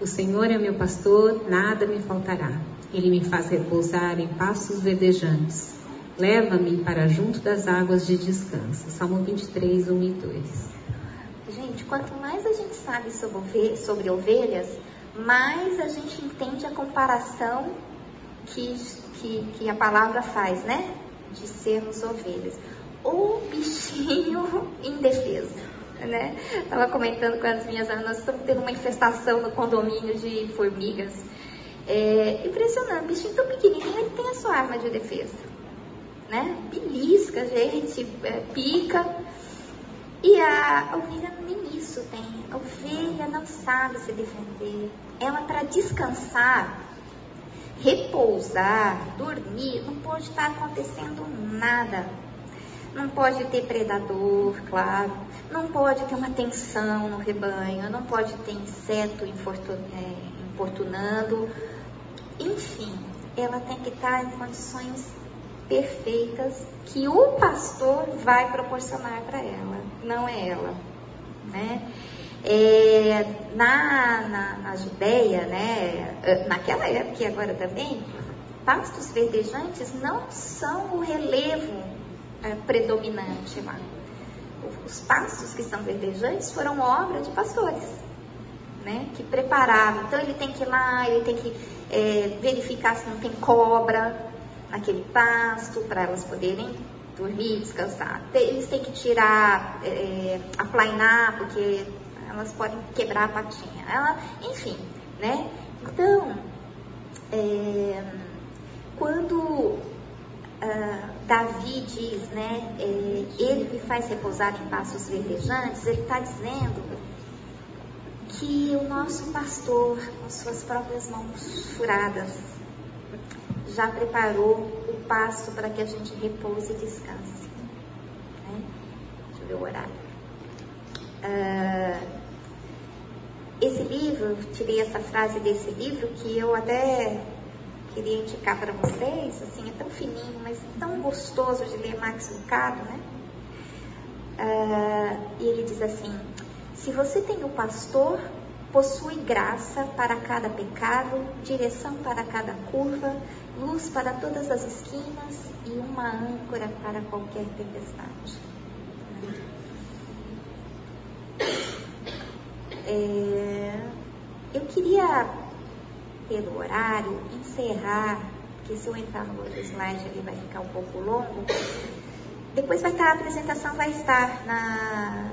O Senhor é meu pastor, nada me faltará. Ele me faz repousar em pastos verdejantes. Leva-me para junto das águas de descanso. Salmo 23, 1 e 2. Gente, quanto mais a gente sabe sobre ovelhas, mais a gente entende a comparação que, que, que a palavra faz, né? De sermos ovelhas. O bichinho indefeso. Né? Estava comentando com as minhas alunas, estamos tendo uma infestação no condomínio de formigas. É impressionante, bichinho tão pequenininho, ele tem a sua arma de defesa. Né? Belisca, gente, é, pica. E a ovelha nem isso tem. A ovelha não sabe se defender. Ela, para descansar, repousar, dormir, não pode estar acontecendo nada. Não pode ter predador, claro. Não pode ter uma tensão no rebanho. Não pode ter inseto é, importunando. Enfim, ela tem que estar em condições perfeitas que o pastor vai proporcionar para ela, não é ela, né? É, na, na, na Judéia, né, naquela época e agora também, pastos verdejantes não são o relevo é, predominante lá. Os pastos que são verdejantes foram obra de pastores, né, que preparavam. Então ele tem que ir lá, ele tem que é, verificar se não tem cobra naquele pasto para elas poderem dormir, descansar. Eles têm que tirar, é, aplainar, porque elas podem quebrar a patinha. Ela, enfim, né? Então, é, quando uh, Davi diz, né, é, ele me faz repousar em passos verdejantes, ele está dizendo que o nosso pastor, com suas próprias mãos furadas, já preparou o passo para que a gente repouse e descanse. Né? Deixa eu ver o horário. Uh, esse livro, tirei essa frase desse livro que eu até queria indicar para vocês, assim, é tão fininho, mas tão gostoso de ler Max Lucado, né? Uh, e ele diz assim: se você tem o pastor, possui graça para cada pecado, direção para cada curva, luz para todas as esquinas e uma âncora para qualquer tempestade. É, eu queria, pelo horário, encerrar, porque se eu entrar no outro slide ele vai ficar um pouco longo. Depois vai estar, a apresentação vai estar na,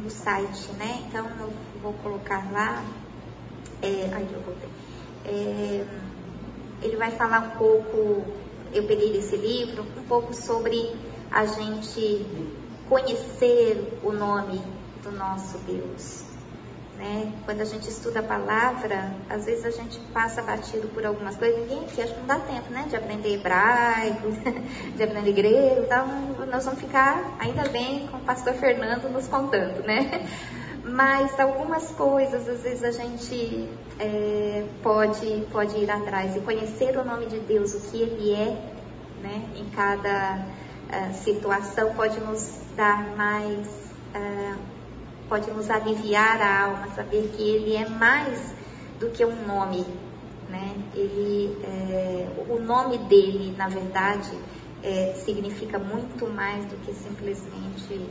no site, né? Então eu vou colocar lá. É, eu voltei. É, ele vai falar um pouco, eu peguei desse livro, um pouco sobre a gente conhecer o nome do nosso Deus. Né? Quando a gente estuda a palavra, às vezes a gente passa batido por algumas coisas, ninguém aqui, acho que não dá tempo, né? De aprender hebraico, de aprender grego, então nós vamos ficar, ainda bem, com o pastor Fernando nos contando, né? Mas algumas coisas, às vezes a gente é, pode, pode ir atrás e conhecer o nome de Deus, o que Ele é, né? Em cada uh, situação, pode nos dar mais... Uh, pode nos aliviar a alma, saber que Ele é mais do que um nome, né? Ele, é, o nome dele, na verdade, é, significa muito mais do que simplesmente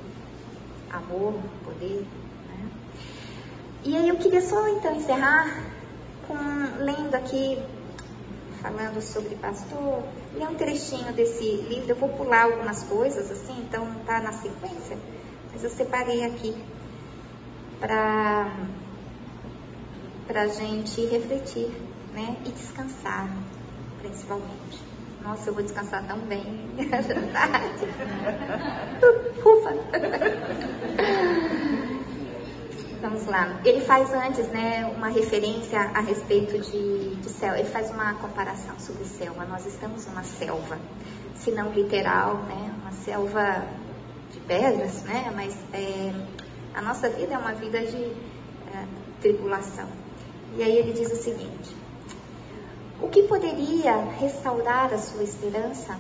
amor, poder. Né? E aí eu queria só então encerrar com lendo aqui, falando sobre pastor, ler um trechinho desse livro. Eu vou pular algumas coisas assim, então não está na sequência, mas eu separei aqui para a gente refletir né? e descansar, principalmente. Nossa, eu vou descansar tão bem, é verdade. Ufa! Vamos lá. Ele faz antes, né, uma referência a respeito de, de céu. Ele faz uma comparação sobre selva. Nós estamos numa selva, se não literal, né, uma selva de pedras, né, mas é, a nossa vida é uma vida de é, tribulação. E aí ele diz o seguinte: O que poderia restaurar a sua esperança?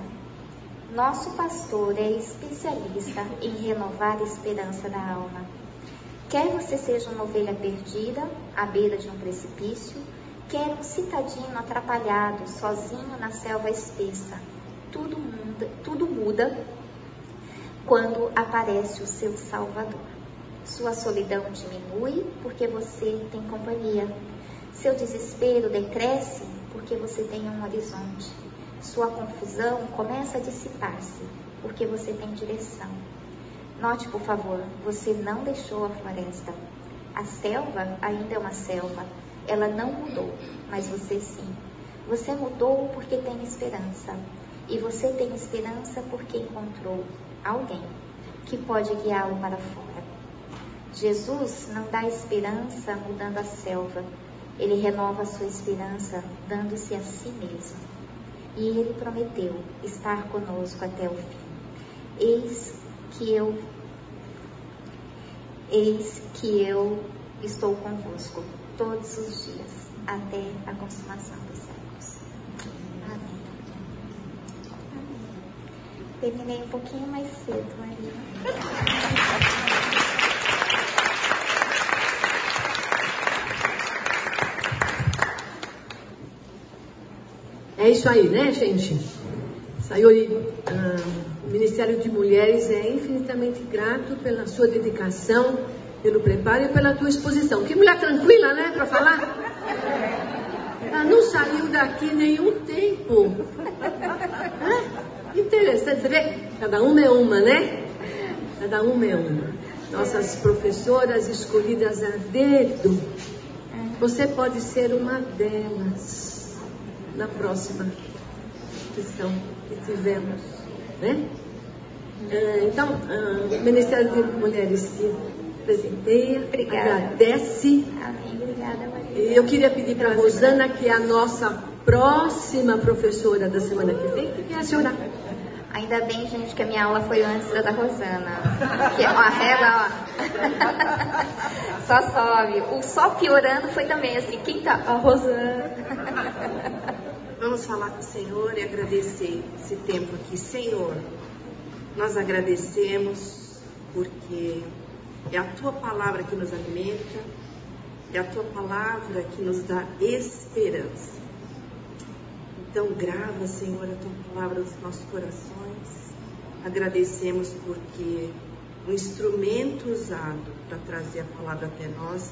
Nosso pastor é especialista em renovar a esperança da alma. Quer você seja uma ovelha perdida, à beira de um precipício, quer um citadino atrapalhado, sozinho na selva espessa, tudo muda, tudo muda quando aparece o seu Salvador. Sua solidão diminui porque você tem companhia. Seu desespero decresce porque você tem um horizonte. Sua confusão começa a dissipar-se porque você tem direção. Note, por favor, você não deixou a floresta. A selva ainda é uma selva. Ela não mudou, mas você sim. Você mudou porque tem esperança. E você tem esperança porque encontrou alguém que pode guiá-lo para fora. Jesus não dá esperança mudando a selva, ele renova a sua esperança dando-se a si mesmo. E ele prometeu estar conosco até o fim. Eis que eu eis que eu estou convosco todos os dias até a consumação dos séculos. Amém. Terminei um pouquinho mais cedo, Maria. Isso aí, né, gente? Sayuri, ah, o Ministério de Mulheres é infinitamente grato pela sua dedicação, pelo preparo e pela tua exposição. Que mulher tranquila, né, para falar? Ela não saiu daqui nenhum tempo. Interessante, você vê? Cada uma é uma, né? Cada uma é uma. Nossas professoras escolhidas a dedo. Você pode ser uma delas na próxima questão que tivemos, né? Ah, então, o Ministério de Mulheres se presenteia, Obrigada. agradece. Amém. Obrigada, Maria. E Eu queria pedir para a Rosana, que é a nossa próxima professora da semana que vem, que venha orar. Ainda bem, gente, que a minha aula foi antes da da Rosana. Que, ó, a régua, ó. Só sobe. O só piorando foi também assim. Quem tá? A Rosana. Vamos falar com o Senhor e agradecer esse tempo aqui. Senhor, nós agradecemos porque é a tua palavra que nos alimenta, é a tua palavra que nos dá esperança. Então, grava, Senhor, a tua palavra nos nossos corações. Agradecemos porque o instrumento usado para trazer a palavra até nós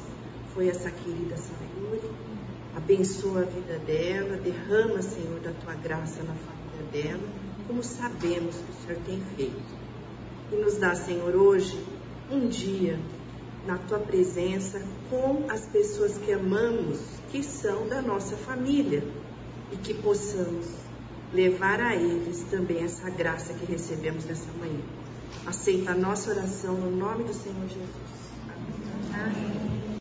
foi essa querida Sayuri. Abençoa a vida dela, derrama, Senhor, da tua graça na família dela, como sabemos que o Senhor tem feito. E nos dá, Senhor, hoje um dia na tua presença com as pessoas que amamos, que são da nossa família, e que possamos levar a eles também essa graça que recebemos nessa manhã. Aceita a nossa oração no nome do Senhor Jesus. Amém.